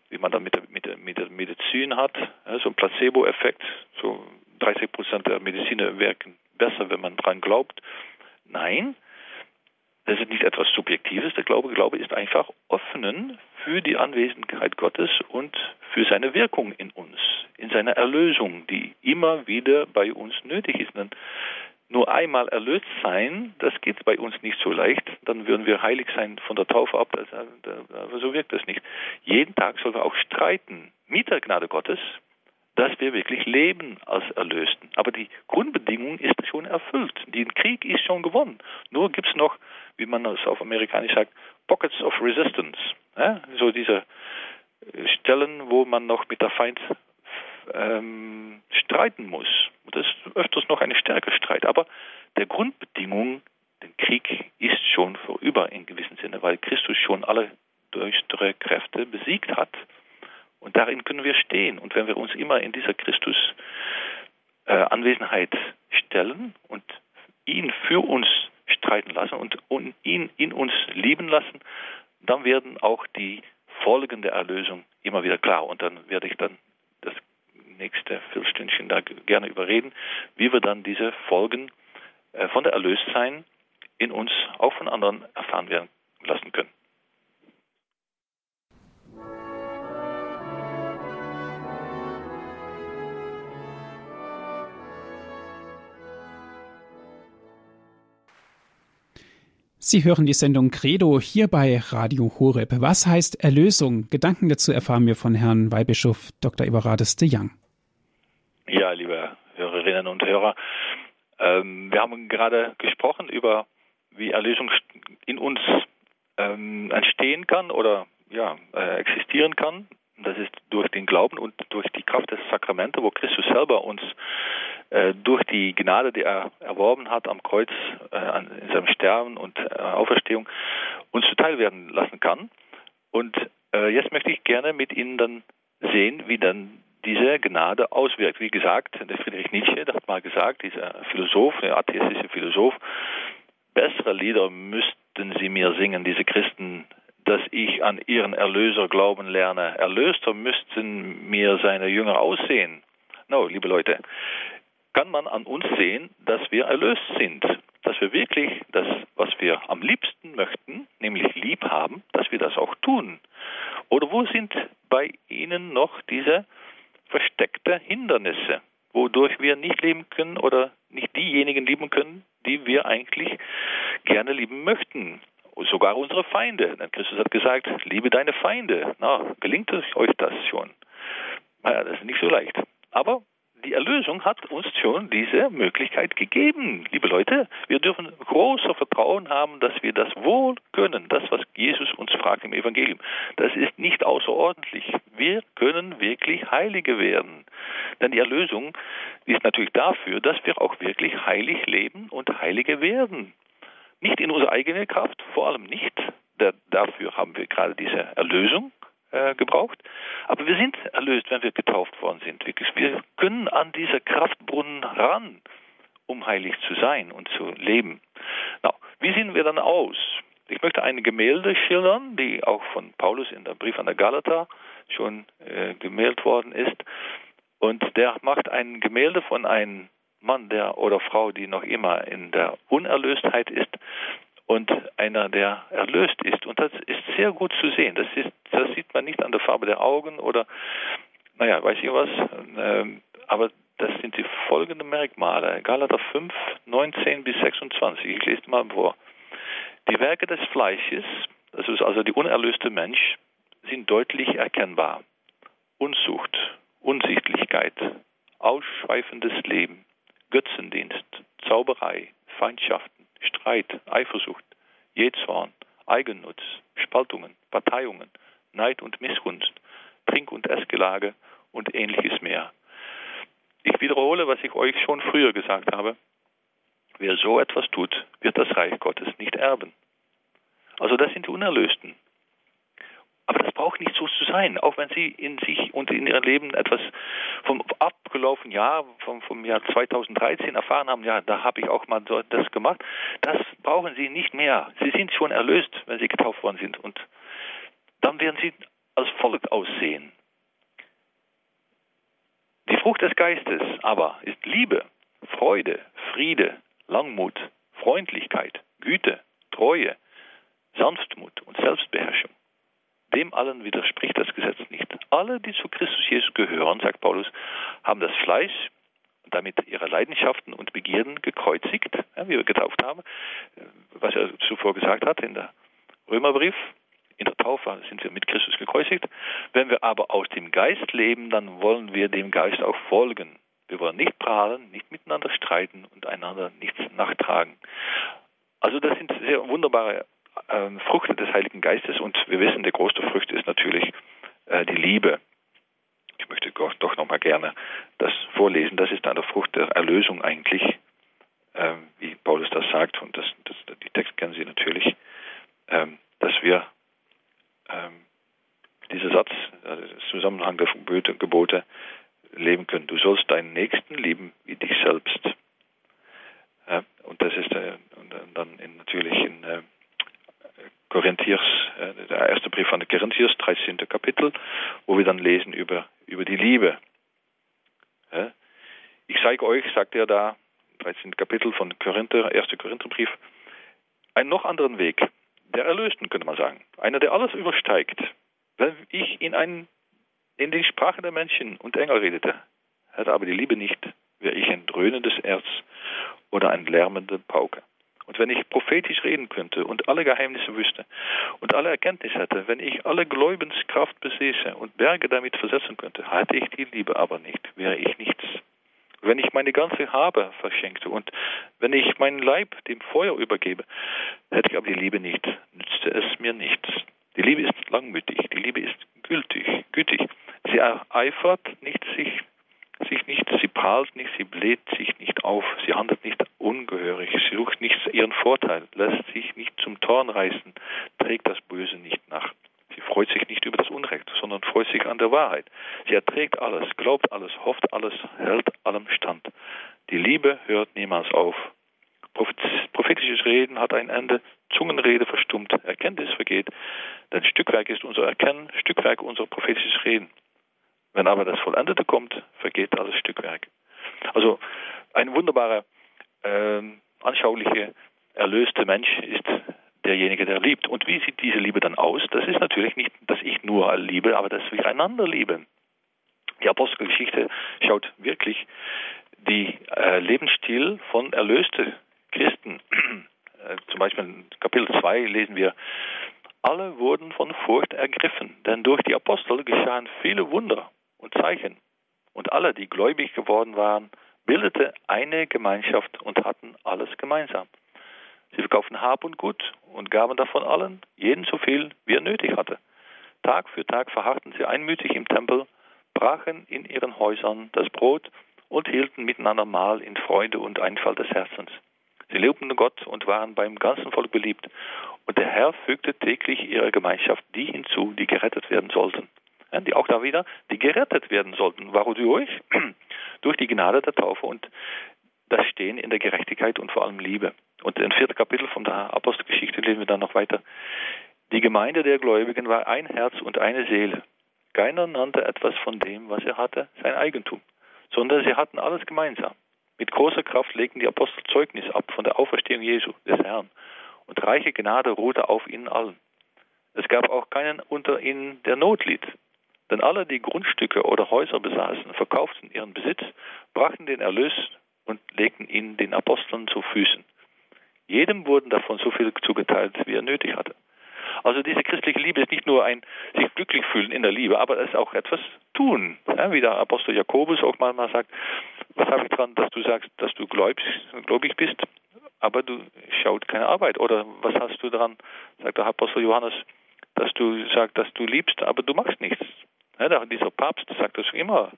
wie man dann mit der, mit der, mit der Medizin hat, so ein Placebo-Effekt, so 30 Prozent der Mediziner wirken besser, wenn man daran glaubt. Nein, das ist nicht etwas Subjektives. Der Glaube, Glaube ist einfach öffnen für die Anwesenheit Gottes und für seine Wirkung in uns, in seiner Erlösung, die immer wieder bei uns nötig ist. Denn nur einmal erlöst sein, das geht bei uns nicht so leicht, dann würden wir heilig sein von der Taufe ab, aber so wirkt das nicht. Jeden Tag sollen wir auch streiten mit der Gnade Gottes, dass wir wirklich leben als Erlösten. Aber die Grundbedingung ist schon erfüllt. Der Krieg ist schon gewonnen. Nur gibt es noch, wie man es auf Amerikanisch sagt, Pockets of Resistance. Ja? So diese Stellen, wo man noch mit der Feind ähm, streiten muss. Das ist öfters noch ein stärker Streit. Aber der Grundbedingung, der Krieg ist schon vorüber in gewissem Sinne, weil Christus schon alle düstere Kräfte besiegt hat. Und darin können wir stehen. Und wenn wir uns immer in dieser Christus äh, stellen und ihn für uns streiten lassen und, und ihn in uns lieben lassen, dann werden auch die Folgen der Erlösung immer wieder klar. Und dann werde ich dann das nächste Viertelstündchen da gerne überreden, wie wir dann diese Folgen äh, von der Erlöstsein in uns auch von anderen erfahren werden lassen können. Sie hören die Sendung Credo hier bei Radio Horeb. Was heißt Erlösung? Gedanken dazu erfahren wir von Herrn Weihbischof Dr. Everardus de Young. Ja, liebe Hörerinnen und Hörer, ähm, wir haben gerade gesprochen über, wie Erlösung in uns ähm, entstehen kann oder ja, äh, existieren kann. Das ist durch den Glauben und durch die Kraft des Sakramentes, wo Christus selber uns durch die Gnade, die er erworben hat am Kreuz, äh, in seinem Sterben und äh, Auferstehung, uns zuteil werden lassen kann. Und äh, jetzt möchte ich gerne mit Ihnen dann sehen, wie dann diese Gnade auswirkt. Wie gesagt, der Friedrich Nietzsche hat mal gesagt, dieser Philosoph, der atheistische Philosoph, bessere Lieder müssten sie mir singen, diese Christen, dass ich an ihren Erlöser glauben lerne. Erlöster müssten mir seine Jünger aussehen. No, liebe Leute, kann man an uns sehen, dass wir erlöst sind, dass wir wirklich das, was wir am liebsten möchten, nämlich lieb haben, dass wir das auch tun. Oder wo sind bei Ihnen noch diese versteckte Hindernisse, wodurch wir nicht leben können oder nicht diejenigen lieben können, die wir eigentlich gerne lieben möchten? Sogar unsere Feinde. Denn Christus hat gesagt, liebe deine Feinde. Na, gelingt euch das schon? Naja, das ist nicht so leicht. Aber die Erlösung hat uns schon diese Möglichkeit gegeben. Liebe Leute, wir dürfen großer Vertrauen haben, dass wir das wohl können. Das, was Jesus uns fragt im Evangelium, das ist nicht außerordentlich. Wir können wirklich Heilige werden. Denn die Erlösung ist natürlich dafür, dass wir auch wirklich heilig leben und Heilige werden. Nicht in unserer eigenen Kraft, vor allem nicht. dafür haben wir gerade diese Erlösung äh, gebraucht. Aber wir sind erlöst, wenn wir getauft worden sind. Wir können an dieser Kraftbrunnen ran, um heilig zu sein und zu leben. Na, wie sehen wir dann aus? Ich möchte ein Gemälde schildern, die auch von Paulus in der Brief an der Galater schon äh, gemeldet worden ist. Und der macht ein Gemälde von einem Mann der oder Frau, die noch immer in der Unerlöstheit ist und einer, der erlöst ist. Und das ist sehr gut zu sehen. Das, ist, das sieht man nicht an der Farbe der Augen oder, naja, weiß ich was. Ähm, aber das sind die folgenden Merkmale. Galater 5, 19 bis 26. Ich lese mal vor. Die Werke des Fleisches, das ist also die unerlöste Mensch, sind deutlich erkennbar. Unzucht, Unsichtlichkeit, ausschweifendes Leben, Götzendienst, Zauberei, Feindschaften, Streit, Eifersucht, Jähzorn, Eigennutz, Spaltungen, Parteiungen, Neid und Missgunst, Trink- und Essgelage und ähnliches mehr. Ich wiederhole, was ich euch schon früher gesagt habe. Wer so etwas tut, wird das Reich Gottes nicht erben. Also das sind die Unerlösten. Aber das braucht nicht so zu sein, auch wenn Sie in sich und in Ihrem Leben etwas vom abgelaufenen Jahr, vom, vom Jahr 2013 erfahren haben, ja, da habe ich auch mal das gemacht. Das brauchen Sie nicht mehr. Sie sind schon erlöst, wenn Sie getauft worden sind. Und dann werden Sie als Volk aussehen. Die Frucht des Geistes aber ist Liebe, Freude, Friede, Langmut, Freundlichkeit, Güte, Treue, Sanftmut und Selbstbeherrschung. Dem allen widerspricht das Gesetz nicht. Alle, die zu Christus Jesus gehören, sagt Paulus, haben das Fleisch damit ihre Leidenschaften und Begierden gekreuzigt, ja, wie wir getauft haben, was er zuvor gesagt hat in der Römerbrief. In der Taufe sind wir mit Christus gekreuzigt. Wenn wir aber aus dem Geist leben, dann wollen wir dem Geist auch folgen. Wir wollen nicht prahlen, nicht miteinander streiten und einander nichts nachtragen. Also das sind sehr wunderbare äh, Frucht des Heiligen Geistes und wir wissen, die größte Frucht ist natürlich äh, die Liebe. Ich möchte doch noch mal gerne das vorlesen. Das ist eine Frucht der Erlösung eigentlich, äh, wie Paulus das sagt und das, das, die Text kennen Sie natürlich, ähm, dass wir ähm, dieser Satz, also Zusammenhang der Gebote leben können. Du sollst deinen Nächsten lieben wie dich selbst. Ja, und das ist äh, und dann in, natürlich in äh, Korinthiers, äh, der erste Brief an die Korinthiers, 13. Kapitel, wo wir dann lesen über, über die Liebe. Ich zeige euch, sagt er da, 13. Kapitel von Korinther, 1. Korintherbrief, einen noch anderen Weg, der Erlösten, könnte man sagen. Einer, der alles übersteigt. Wenn ich in, einen, in die Sprache der Menschen und Engel redete, hätte aber die Liebe nicht, wäre ich ein dröhnendes Erz oder ein lärmende Pauke. Und wenn ich prophetisch reden könnte und alle Geheimnisse wüsste und alle Erkenntnis hätte, wenn ich alle Gläubenskraft besäße und Berge damit versetzen könnte, hätte ich die Liebe aber nicht, wäre ich nichts. Wenn ich meine ganze Habe verschenkte und wenn ich meinen Leib dem Feuer übergebe, hätte ich aber die Liebe nicht, nützte es mir nichts. Die Liebe ist langmütig, die Liebe ist gültig, gütig. Sie eifert nicht sich sich nicht, sie prahlt nicht, sie bläht sich nicht auf, sie handelt nicht ungehörig, sie sucht nicht ihren Vorteil, lässt sich nicht zum Torn reißen, trägt das Böse nicht nach. Sie freut sich nicht über das Unrecht, sondern freut sich an der Wahrheit. Sie erträgt alles, glaubt alles, hofft alles, hält allem stand. Die Liebe hört niemals auf. Prophetisches Reden hat ein Ende, Zungenrede verstummt, Erkenntnis vergeht. Denn Stückwerk ist unser Erkennen, Stückwerk unser prophetisches Reden. Wenn aber das Vollendete kommt, vergeht alles Stückwerk. Also ein wunderbarer, äh, anschaulicher, erlöster Mensch ist derjenige, der liebt. Und wie sieht diese Liebe dann aus? Das ist natürlich nicht, dass ich nur liebe, aber dass wir einander lieben. Die Apostelgeschichte schaut wirklich die äh, Lebensstil von erlösten Christen. Äh, zum Beispiel in Kapitel 2 lesen wir, alle wurden von Furcht ergriffen, denn durch die Apostel geschahen viele Wunder und Zeichen. Und alle, die gläubig geworden waren, bildete eine Gemeinschaft und hatten alles gemeinsam. Sie verkauften Hab und Gut und gaben davon allen, jeden so viel, wie er nötig hatte. Tag für Tag verharrten sie einmütig im Tempel, brachen in ihren Häusern das Brot und hielten miteinander Mahl in Freude und Einfall des Herzens. Sie lobten Gott und waren beim ganzen Volk beliebt. Und der Herr fügte täglich ihrer Gemeinschaft die hinzu, die gerettet werden sollten. Die auch da wieder, die gerettet werden sollten. Wodurch? Durch die Gnade der Taufe und das Stehen in der Gerechtigkeit und vor allem Liebe. Und im vierten Kapitel von der Apostelgeschichte lesen wir dann noch weiter. Die Gemeinde der Gläubigen war ein Herz und eine Seele. Keiner nannte etwas von dem, was er hatte, sein Eigentum sondern sie hatten alles gemeinsam. Mit großer Kraft legten die Apostel Zeugnis ab von der Auferstehung Jesu, des Herrn, und reiche Gnade ruhte auf ihnen allen. Es gab auch keinen unter ihnen, der Not litt. Denn alle, die Grundstücke oder Häuser besaßen, verkauften ihren Besitz, brachten den Erlös und legten ihn den Aposteln zu Füßen. Jedem wurden davon so viel zugeteilt, wie er nötig hatte. Also diese christliche Liebe ist nicht nur ein sich glücklich fühlen in der Liebe, aber es ist auch etwas tun. Ja, wie der Apostel Jakobus auch mal sagt, was habe ich dran, dass du sagst, dass du gläubig bist, aber du schaut keine Arbeit. Oder was hast du daran, sagt der Apostel Johannes, dass du sagst, dass du liebst, aber du machst nichts. Ja, dieser Papst sagt das immer.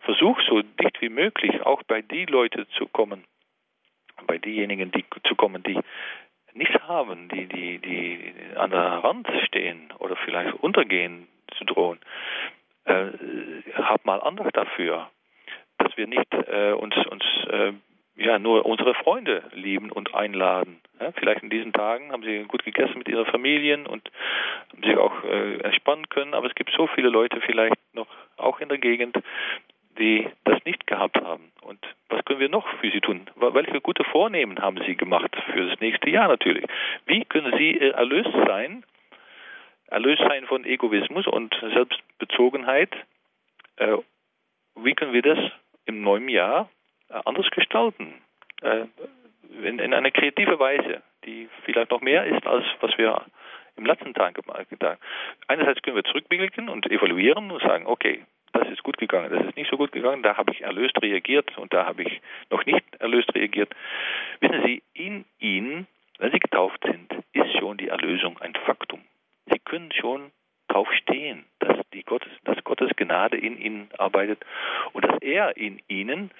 Versuch so dicht wie möglich auch bei die Leute zu kommen, bei diejenigen die zu kommen, die nichts haben, die, die, die an der Rand stehen oder vielleicht untergehen zu drohen, äh, hab mal Andacht dafür, dass wir nicht äh, uns, uns äh, ja, nur unsere Freunde lieben und einladen. Ja, vielleicht in diesen Tagen haben sie gut gegessen mit ihren Familien und haben sich auch äh, entspannen können, aber es gibt so viele Leute vielleicht noch auch in der Gegend, die das nicht gehabt haben. Und was können wir noch für sie tun? Welche gute Vornehmen haben sie gemacht für das nächste Jahr natürlich? Wie können sie erlöst sein, erlöst sein von Egoismus und Selbstbezogenheit? Äh, wie können wir das im neuen Jahr äh, anders gestalten? Äh, in, in einer kreativen Weise, die vielleicht noch mehr ist, als was wir im letzten Tag haben. Einerseits können wir zurückblicken und evaluieren und sagen, okay, das ist gut gegangen, das ist nicht so gut gegangen, da habe ich erlöst reagiert und da habe ich noch nicht erlöst reagiert. Wissen Sie, in Ihnen, wenn Sie getauft sind, ist schon die Erlösung ein Faktum. Sie können schon drauf stehen, dass, die Gottes, dass Gottes Gnade in Ihnen arbeitet und dass er in Ihnen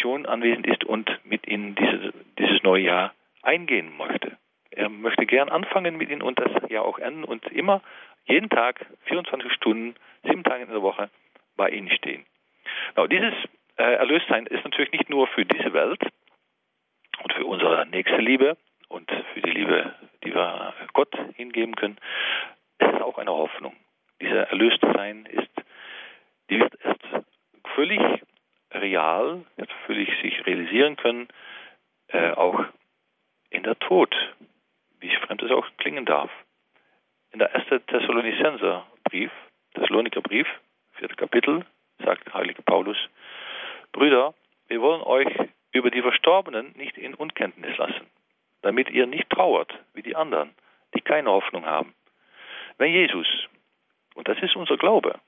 schon anwesend ist und mit Ihnen dieses, dieses neue Jahr eingehen möchte. Er möchte gern anfangen mit Ihnen und das Jahr auch enden und immer jeden Tag 24 Stunden, sieben Tage in der Woche bei Ihnen stehen. Now, dieses äh, Erlöstsein ist natürlich nicht nur für diese Welt und für unsere nächste Liebe und für die Liebe, die wir Gott hingeben können. Es ist auch eine Hoffnung. Dieser Erlöstsein ist, die wird erst völlig real, wird völlig sich realisieren können, äh, auch in der Tod, wie fremd es auch klingen darf in der ersten Thessalonicenser Brief, Thessaloniker Brief, viertes Kapitel, sagt Heilige Paulus, Brüder, wir wollen euch über die Verstorbenen nicht in Unkenntnis lassen, damit ihr nicht trauert wie die anderen, die keine Hoffnung haben. Wenn Jesus, und das ist unser Glaube,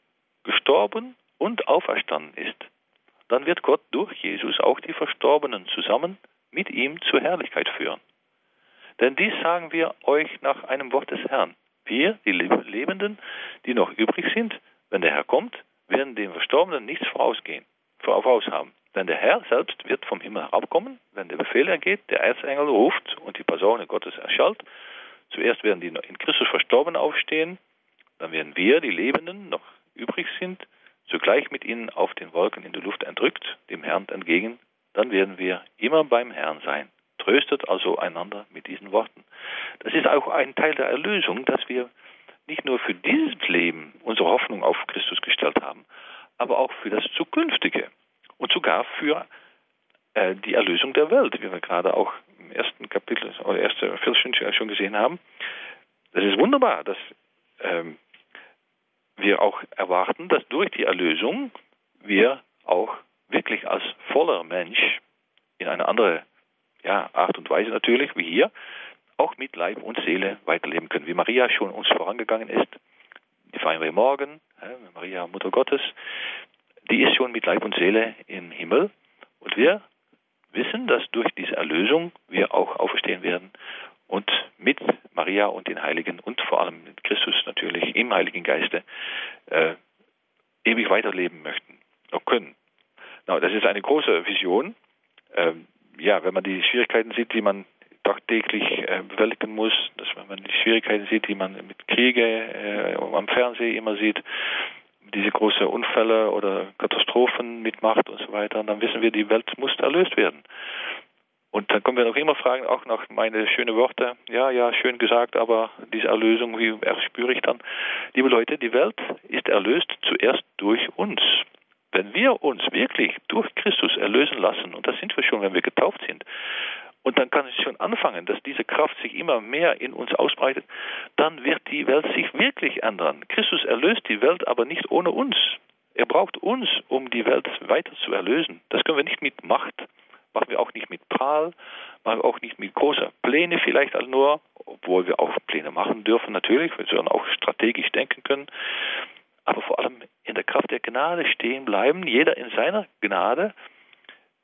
gestorben und auferstanden ist, dann wird Gott durch Jesus auch die Verstorbenen zusammen mit ihm zur Herrlichkeit führen. Denn dies sagen wir euch nach einem Wort des Herrn. Wir, die Lebenden, die noch übrig sind, wenn der Herr kommt, werden dem Verstorbenen nichts vorausgehen, voraus haben. Denn der Herr selbst wird vom Himmel herabkommen, wenn der Befehl ergeht, der Erzengel ruft und die Person Gottes erschallt. Zuerst werden die in Christus Verstorbenen aufstehen, dann werden wir, die Lebenden, noch übrig sind, zugleich mit ihnen auf den Wolken in der Luft entrückt, dem Herrn entgegen, dann werden wir immer beim Herrn sein. Tröstet also einander mit diesen Worten. Das ist auch ein Teil der Erlösung, dass wir nicht nur für dieses Leben unsere Hoffnung auf Christus gestellt haben, aber auch für das Zukünftige und sogar für äh, die Erlösung der Welt, wie wir gerade auch im ersten Kapitel oder erste Viertelstunde schon gesehen haben. Das ist wunderbar, dass ähm, wir auch erwarten, dass durch die Erlösung wir auch wirklich als voller Mensch in eine andere ja, Art und Weise natürlich, wie hier, auch mit Leib und Seele weiterleben können, wie Maria schon uns vorangegangen ist. Die feiern wir morgen, Maria, Mutter Gottes, die ist schon mit Leib und Seele im Himmel. Und wir wissen, dass durch diese Erlösung wir auch auferstehen werden und mit Maria und den Heiligen und vor allem mit Christus natürlich im Heiligen Geiste äh, ewig weiterleben möchten, auch können. Na, das ist eine große Vision. Ähm, ja, wenn man die Schwierigkeiten sieht, die man tagtäglich äh, bewältigen muss, dass wenn man die Schwierigkeiten sieht, die man mit Kriege äh, am Fernsehen immer sieht, diese großen Unfälle oder Katastrophen mitmacht und so weiter, dann wissen wir, die Welt muss erlöst werden. Und dann können wir noch immer fragen, auch nach meine schönen Worte, ja, ja, schön gesagt, aber diese Erlösung, wie spüre ich dann? Liebe Leute, die Welt ist erlöst zuerst durch uns. Wenn wir uns wirklich durch Christus erlösen lassen, und das sind wir schon, wenn wir getauft sind, und dann kann es schon anfangen, dass diese Kraft sich immer mehr in uns ausbreitet, dann wird die Welt sich wirklich ändern. Christus erlöst die Welt aber nicht ohne uns. Er braucht uns, um die Welt weiter zu erlösen. Das können wir nicht mit Macht, machen wir auch nicht mit Prahl, machen wir auch nicht mit großen Plänen vielleicht nur, obwohl wir auch Pläne machen dürfen natürlich, wir sollen auch strategisch denken können, aber vor allem in der Kraft der Gnade stehen bleiben, jeder in seiner Gnade,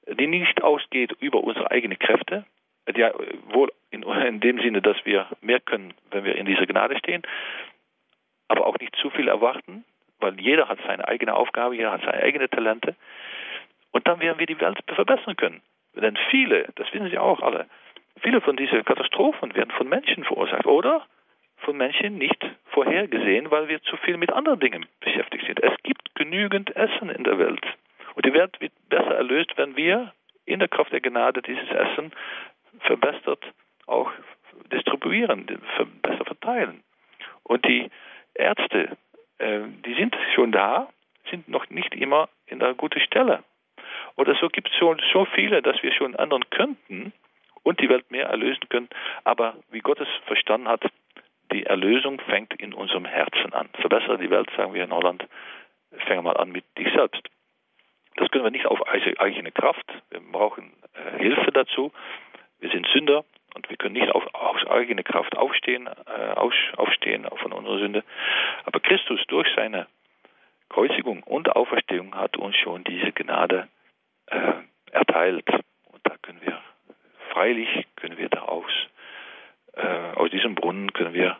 die nicht ausgeht über unsere eigenen Kräfte, ja, wohl in, in, dem Sinne, dass wir mehr können, wenn wir in dieser Gnade stehen, aber auch nicht zu viel erwarten, weil jeder hat seine eigene Aufgabe, jeder hat seine eigenen Talente. Und dann werden wir die Welt verbessern können. Denn viele, das wissen Sie auch alle, viele von diesen Katastrophen werden von Menschen verursacht oder von Menschen nicht vorhergesehen, weil wir zu viel mit anderen Dingen beschäftigt sind. Es gibt genügend Essen in der Welt. Und die Welt wird besser erlöst, wenn wir in der Kraft der Gnade dieses Essen verbessert auch distribuieren, besser verteilen. Und die Ärzte, äh, die sind schon da, sind noch nicht immer in der guten Stelle. Oder so gibt es schon so viele, dass wir schon ändern könnten und die Welt mehr erlösen können. Aber wie Gott es verstanden hat, die Erlösung fängt in unserem Herzen an. Verbessere die Welt, sagen wir in Holland, fange mal an mit dich selbst. Das können wir nicht auf eigene Kraft. Wir brauchen äh, Hilfe dazu. Wir sind Sünder und wir können nicht auf, aus eigener Kraft aufstehen, äh, auf, aufstehen von unserer Sünde. Aber Christus durch seine Kreuzigung und Auferstehung hat uns schon diese Gnade äh, erteilt. Und da können wir freilich können wir daraus äh, aus diesem Brunnen können wir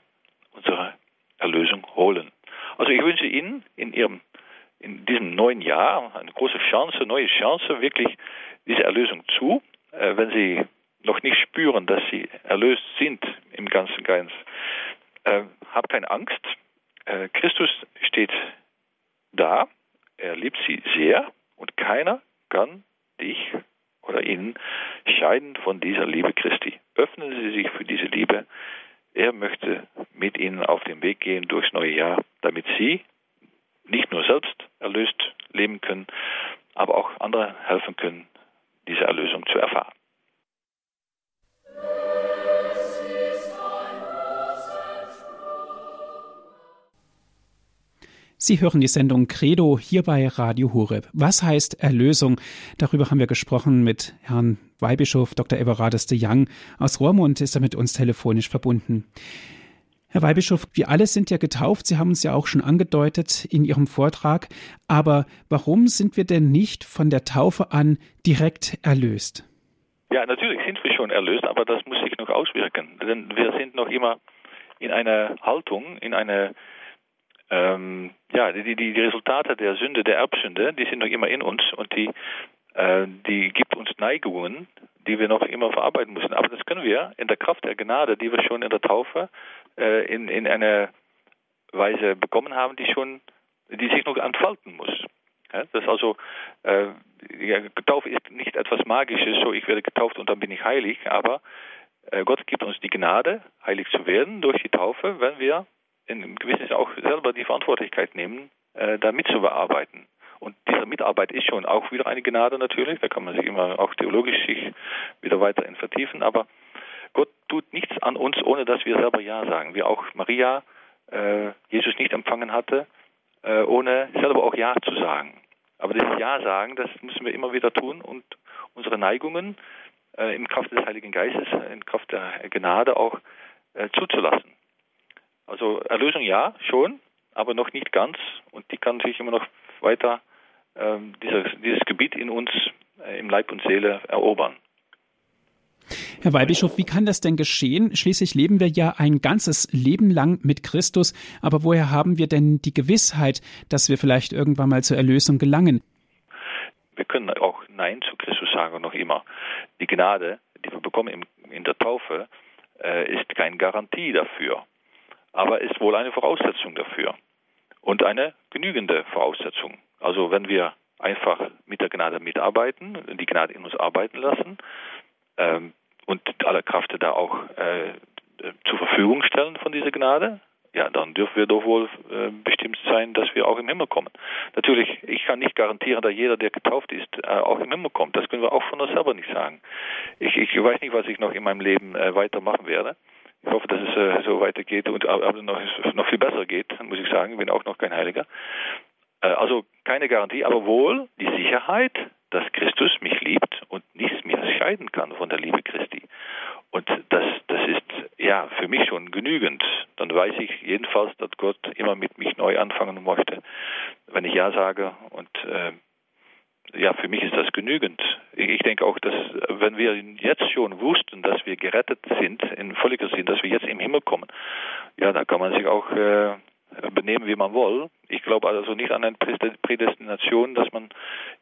unsere Erlösung holen. Also ich wünsche Ihnen in Ihrem in diesem neuen Jahr eine große Chance, neue Chance, wirklich diese Erlösung zu. Äh, wenn Sie noch nicht spüren, dass sie erlöst sind im ganzen Geist, äh, hab keine Angst. Äh, Christus steht da, er liebt sie sehr und keiner kann dich oder ihn scheiden von dieser Liebe Christi. Öffnen Sie sich für diese Liebe. Er möchte mit Ihnen auf den Weg gehen durchs neue Jahr, damit Sie nicht nur selbst erlöst leben können, aber auch andere helfen können, diese Erlösung zu erfahren. Sie hören die Sendung Credo hier bei Radio Horeb. Was heißt Erlösung? Darüber haben wir gesprochen mit Herrn Weihbischof Dr. Everardus de Young aus Roermond, ist er mit uns telefonisch verbunden. Herr Weihbischof, wir alle sind ja getauft. Sie haben uns ja auch schon angedeutet in Ihrem Vortrag. Aber warum sind wir denn nicht von der Taufe an direkt erlöst? Ja, natürlich sind wir schon erlöst, aber das muss sich noch auswirken. Denn wir sind noch immer in einer Haltung, in einer ähm, ja, die, die, die Resultate der Sünde, der Erbsünde, die sind noch immer in uns und die, äh, die gibt uns Neigungen, die wir noch immer verarbeiten müssen. Aber das können wir in der Kraft der Gnade, die wir schon in der Taufe äh, in, in einer Weise bekommen haben, die schon, die sich noch entfalten muss. Ja, das ist also, äh, ja, Taufe ist nicht etwas Magisches, so ich werde getauft und dann bin ich heilig, aber äh, Gott gibt uns die Gnade, heilig zu werden durch die Taufe, wenn wir in gewissen auch selber die Verantwortlichkeit nehmen, äh, da mitzubearbeiten. Und diese Mitarbeit ist schon auch wieder eine Gnade natürlich. Da kann man sich immer auch theologisch sich wieder weiterhin vertiefen. Aber Gott tut nichts an uns, ohne dass wir selber Ja sagen. Wie auch Maria äh, Jesus nicht empfangen hatte, äh, ohne selber auch Ja zu sagen. Aber das Ja sagen, das müssen wir immer wieder tun und unsere Neigungen äh, im Kraft des Heiligen Geistes, in Kraft der Gnade auch äh, zuzulassen. Also Erlösung ja, schon, aber noch nicht ganz und die kann sich immer noch weiter ähm, dieses, dieses Gebiet in uns äh, im Leib und Seele erobern. Herr Weihbischof, wie kann das denn geschehen? Schließlich leben wir ja ein ganzes Leben lang mit Christus, aber woher haben wir denn die Gewissheit, dass wir vielleicht irgendwann mal zur Erlösung gelangen? Wir können auch Nein zu Christus sagen, noch immer. Die Gnade, die wir bekommen in der Taufe, äh, ist keine Garantie dafür, aber ist wohl eine Voraussetzung dafür und eine genügende Voraussetzung. Also wenn wir einfach mit der Gnade mitarbeiten, die Gnade in uns arbeiten lassen, ähm, und alle Kraft da auch äh, zur Verfügung stellen von dieser Gnade, ja, dann dürfen wir doch wohl äh, bestimmt sein, dass wir auch im Himmel kommen. Natürlich, ich kann nicht garantieren, dass jeder, der getauft ist, äh, auch im Himmel kommt. Das können wir auch von uns selber nicht sagen. Ich, ich weiß nicht, was ich noch in meinem Leben äh, weitermachen werde. Ich hoffe, dass es äh, so weitergeht und aber noch, noch viel besser geht, muss ich sagen. Ich bin auch noch kein Heiliger. Äh, also keine Garantie, aber wohl die Sicherheit, dass Christus mich liebt und nichts mehr scheiden kann von der Liebe Christi. Und das, das ist ja für mich schon genügend. Dann weiß ich jedenfalls, dass Gott immer mit mich neu anfangen möchte, wenn ich Ja sage. Und äh, ja, für mich ist das genügend. Ich denke auch, dass wenn wir jetzt schon wussten, dass wir gerettet sind, in völliger Sinn, dass wir jetzt im Himmel kommen, ja, da kann man sich auch äh, benehmen, wie man will. Ich glaube also nicht an eine Prädestination, dass man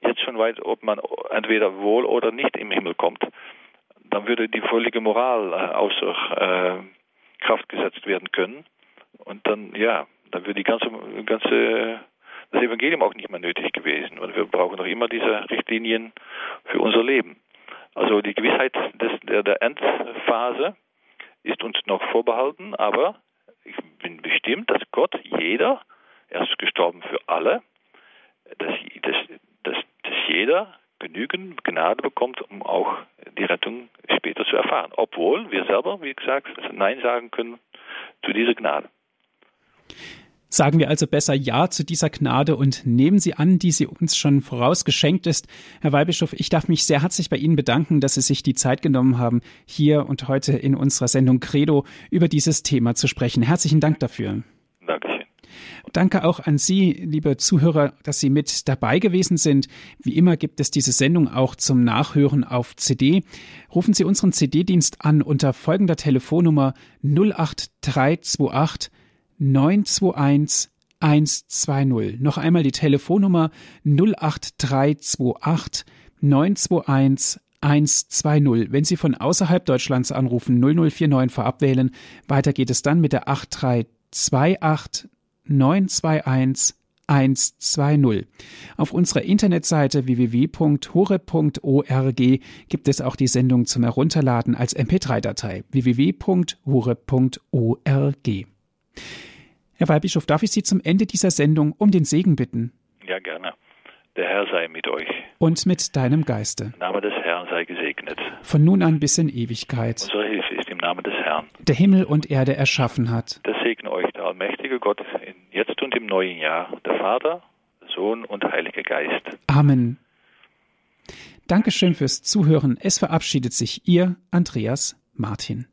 jetzt schon weiß, ob man entweder wohl oder nicht im Himmel kommt. Dann würde die völlige Moral äh, außer äh, Kraft gesetzt werden können. Und dann, ja, dann würde die ganze, ganze das Evangelium auch nicht mehr nötig gewesen. Und wir brauchen noch immer diese Richtlinien für unser Leben. Also die Gewissheit des, der, der Endphase ist uns noch vorbehalten, aber ich bin bestimmt, dass Gott jeder, er ist gestorben für alle, dass, dass, dass, dass jeder genügend Gnade bekommt, um auch die Rettung später zu erfahren. Obwohl wir selber, wie gesagt, Nein sagen können zu dieser Gnade. Sagen wir also besser Ja zu dieser Gnade und nehmen sie an, die sie uns schon vorausgeschenkt ist. Herr Weihbischof, ich darf mich sehr herzlich bei Ihnen bedanken, dass Sie sich die Zeit genommen haben, hier und heute in unserer Sendung Credo über dieses Thema zu sprechen. Herzlichen Dank dafür. Dankeschön. Danke auch an Sie, liebe Zuhörer, dass Sie mit dabei gewesen sind. Wie immer gibt es diese Sendung auch zum Nachhören auf CD. Rufen Sie unseren CD-Dienst an unter folgender Telefonnummer 08328 921 120. Noch einmal die Telefonnummer 08328 921 120. Wenn Sie von außerhalb Deutschlands anrufen, 0049 vorab wählen. Weiter geht es dann mit der 8328 921 120. Auf unserer Internetseite www.hore.org gibt es auch die Sendung zum Herunterladen als MP3-Datei www.hore.org. Herr Weihbischof, darf ich Sie zum Ende dieser Sendung um den Segen bitten? Ja, gerne. Der Herr sei mit euch. Und mit deinem Geiste. Name des Herrn sei gesegnet. Von nun an bis in Ewigkeit. Unsere Hilfe ist im Namen des Herrn. Der Himmel und Erde erschaffen hat. Das segne euch der allmächtige Gott in jetzt und im neuen Jahr, der Vater, Sohn und Heiliger Geist. Amen. Dankeschön fürs Zuhören. Es verabschiedet sich Ihr Andreas Martin.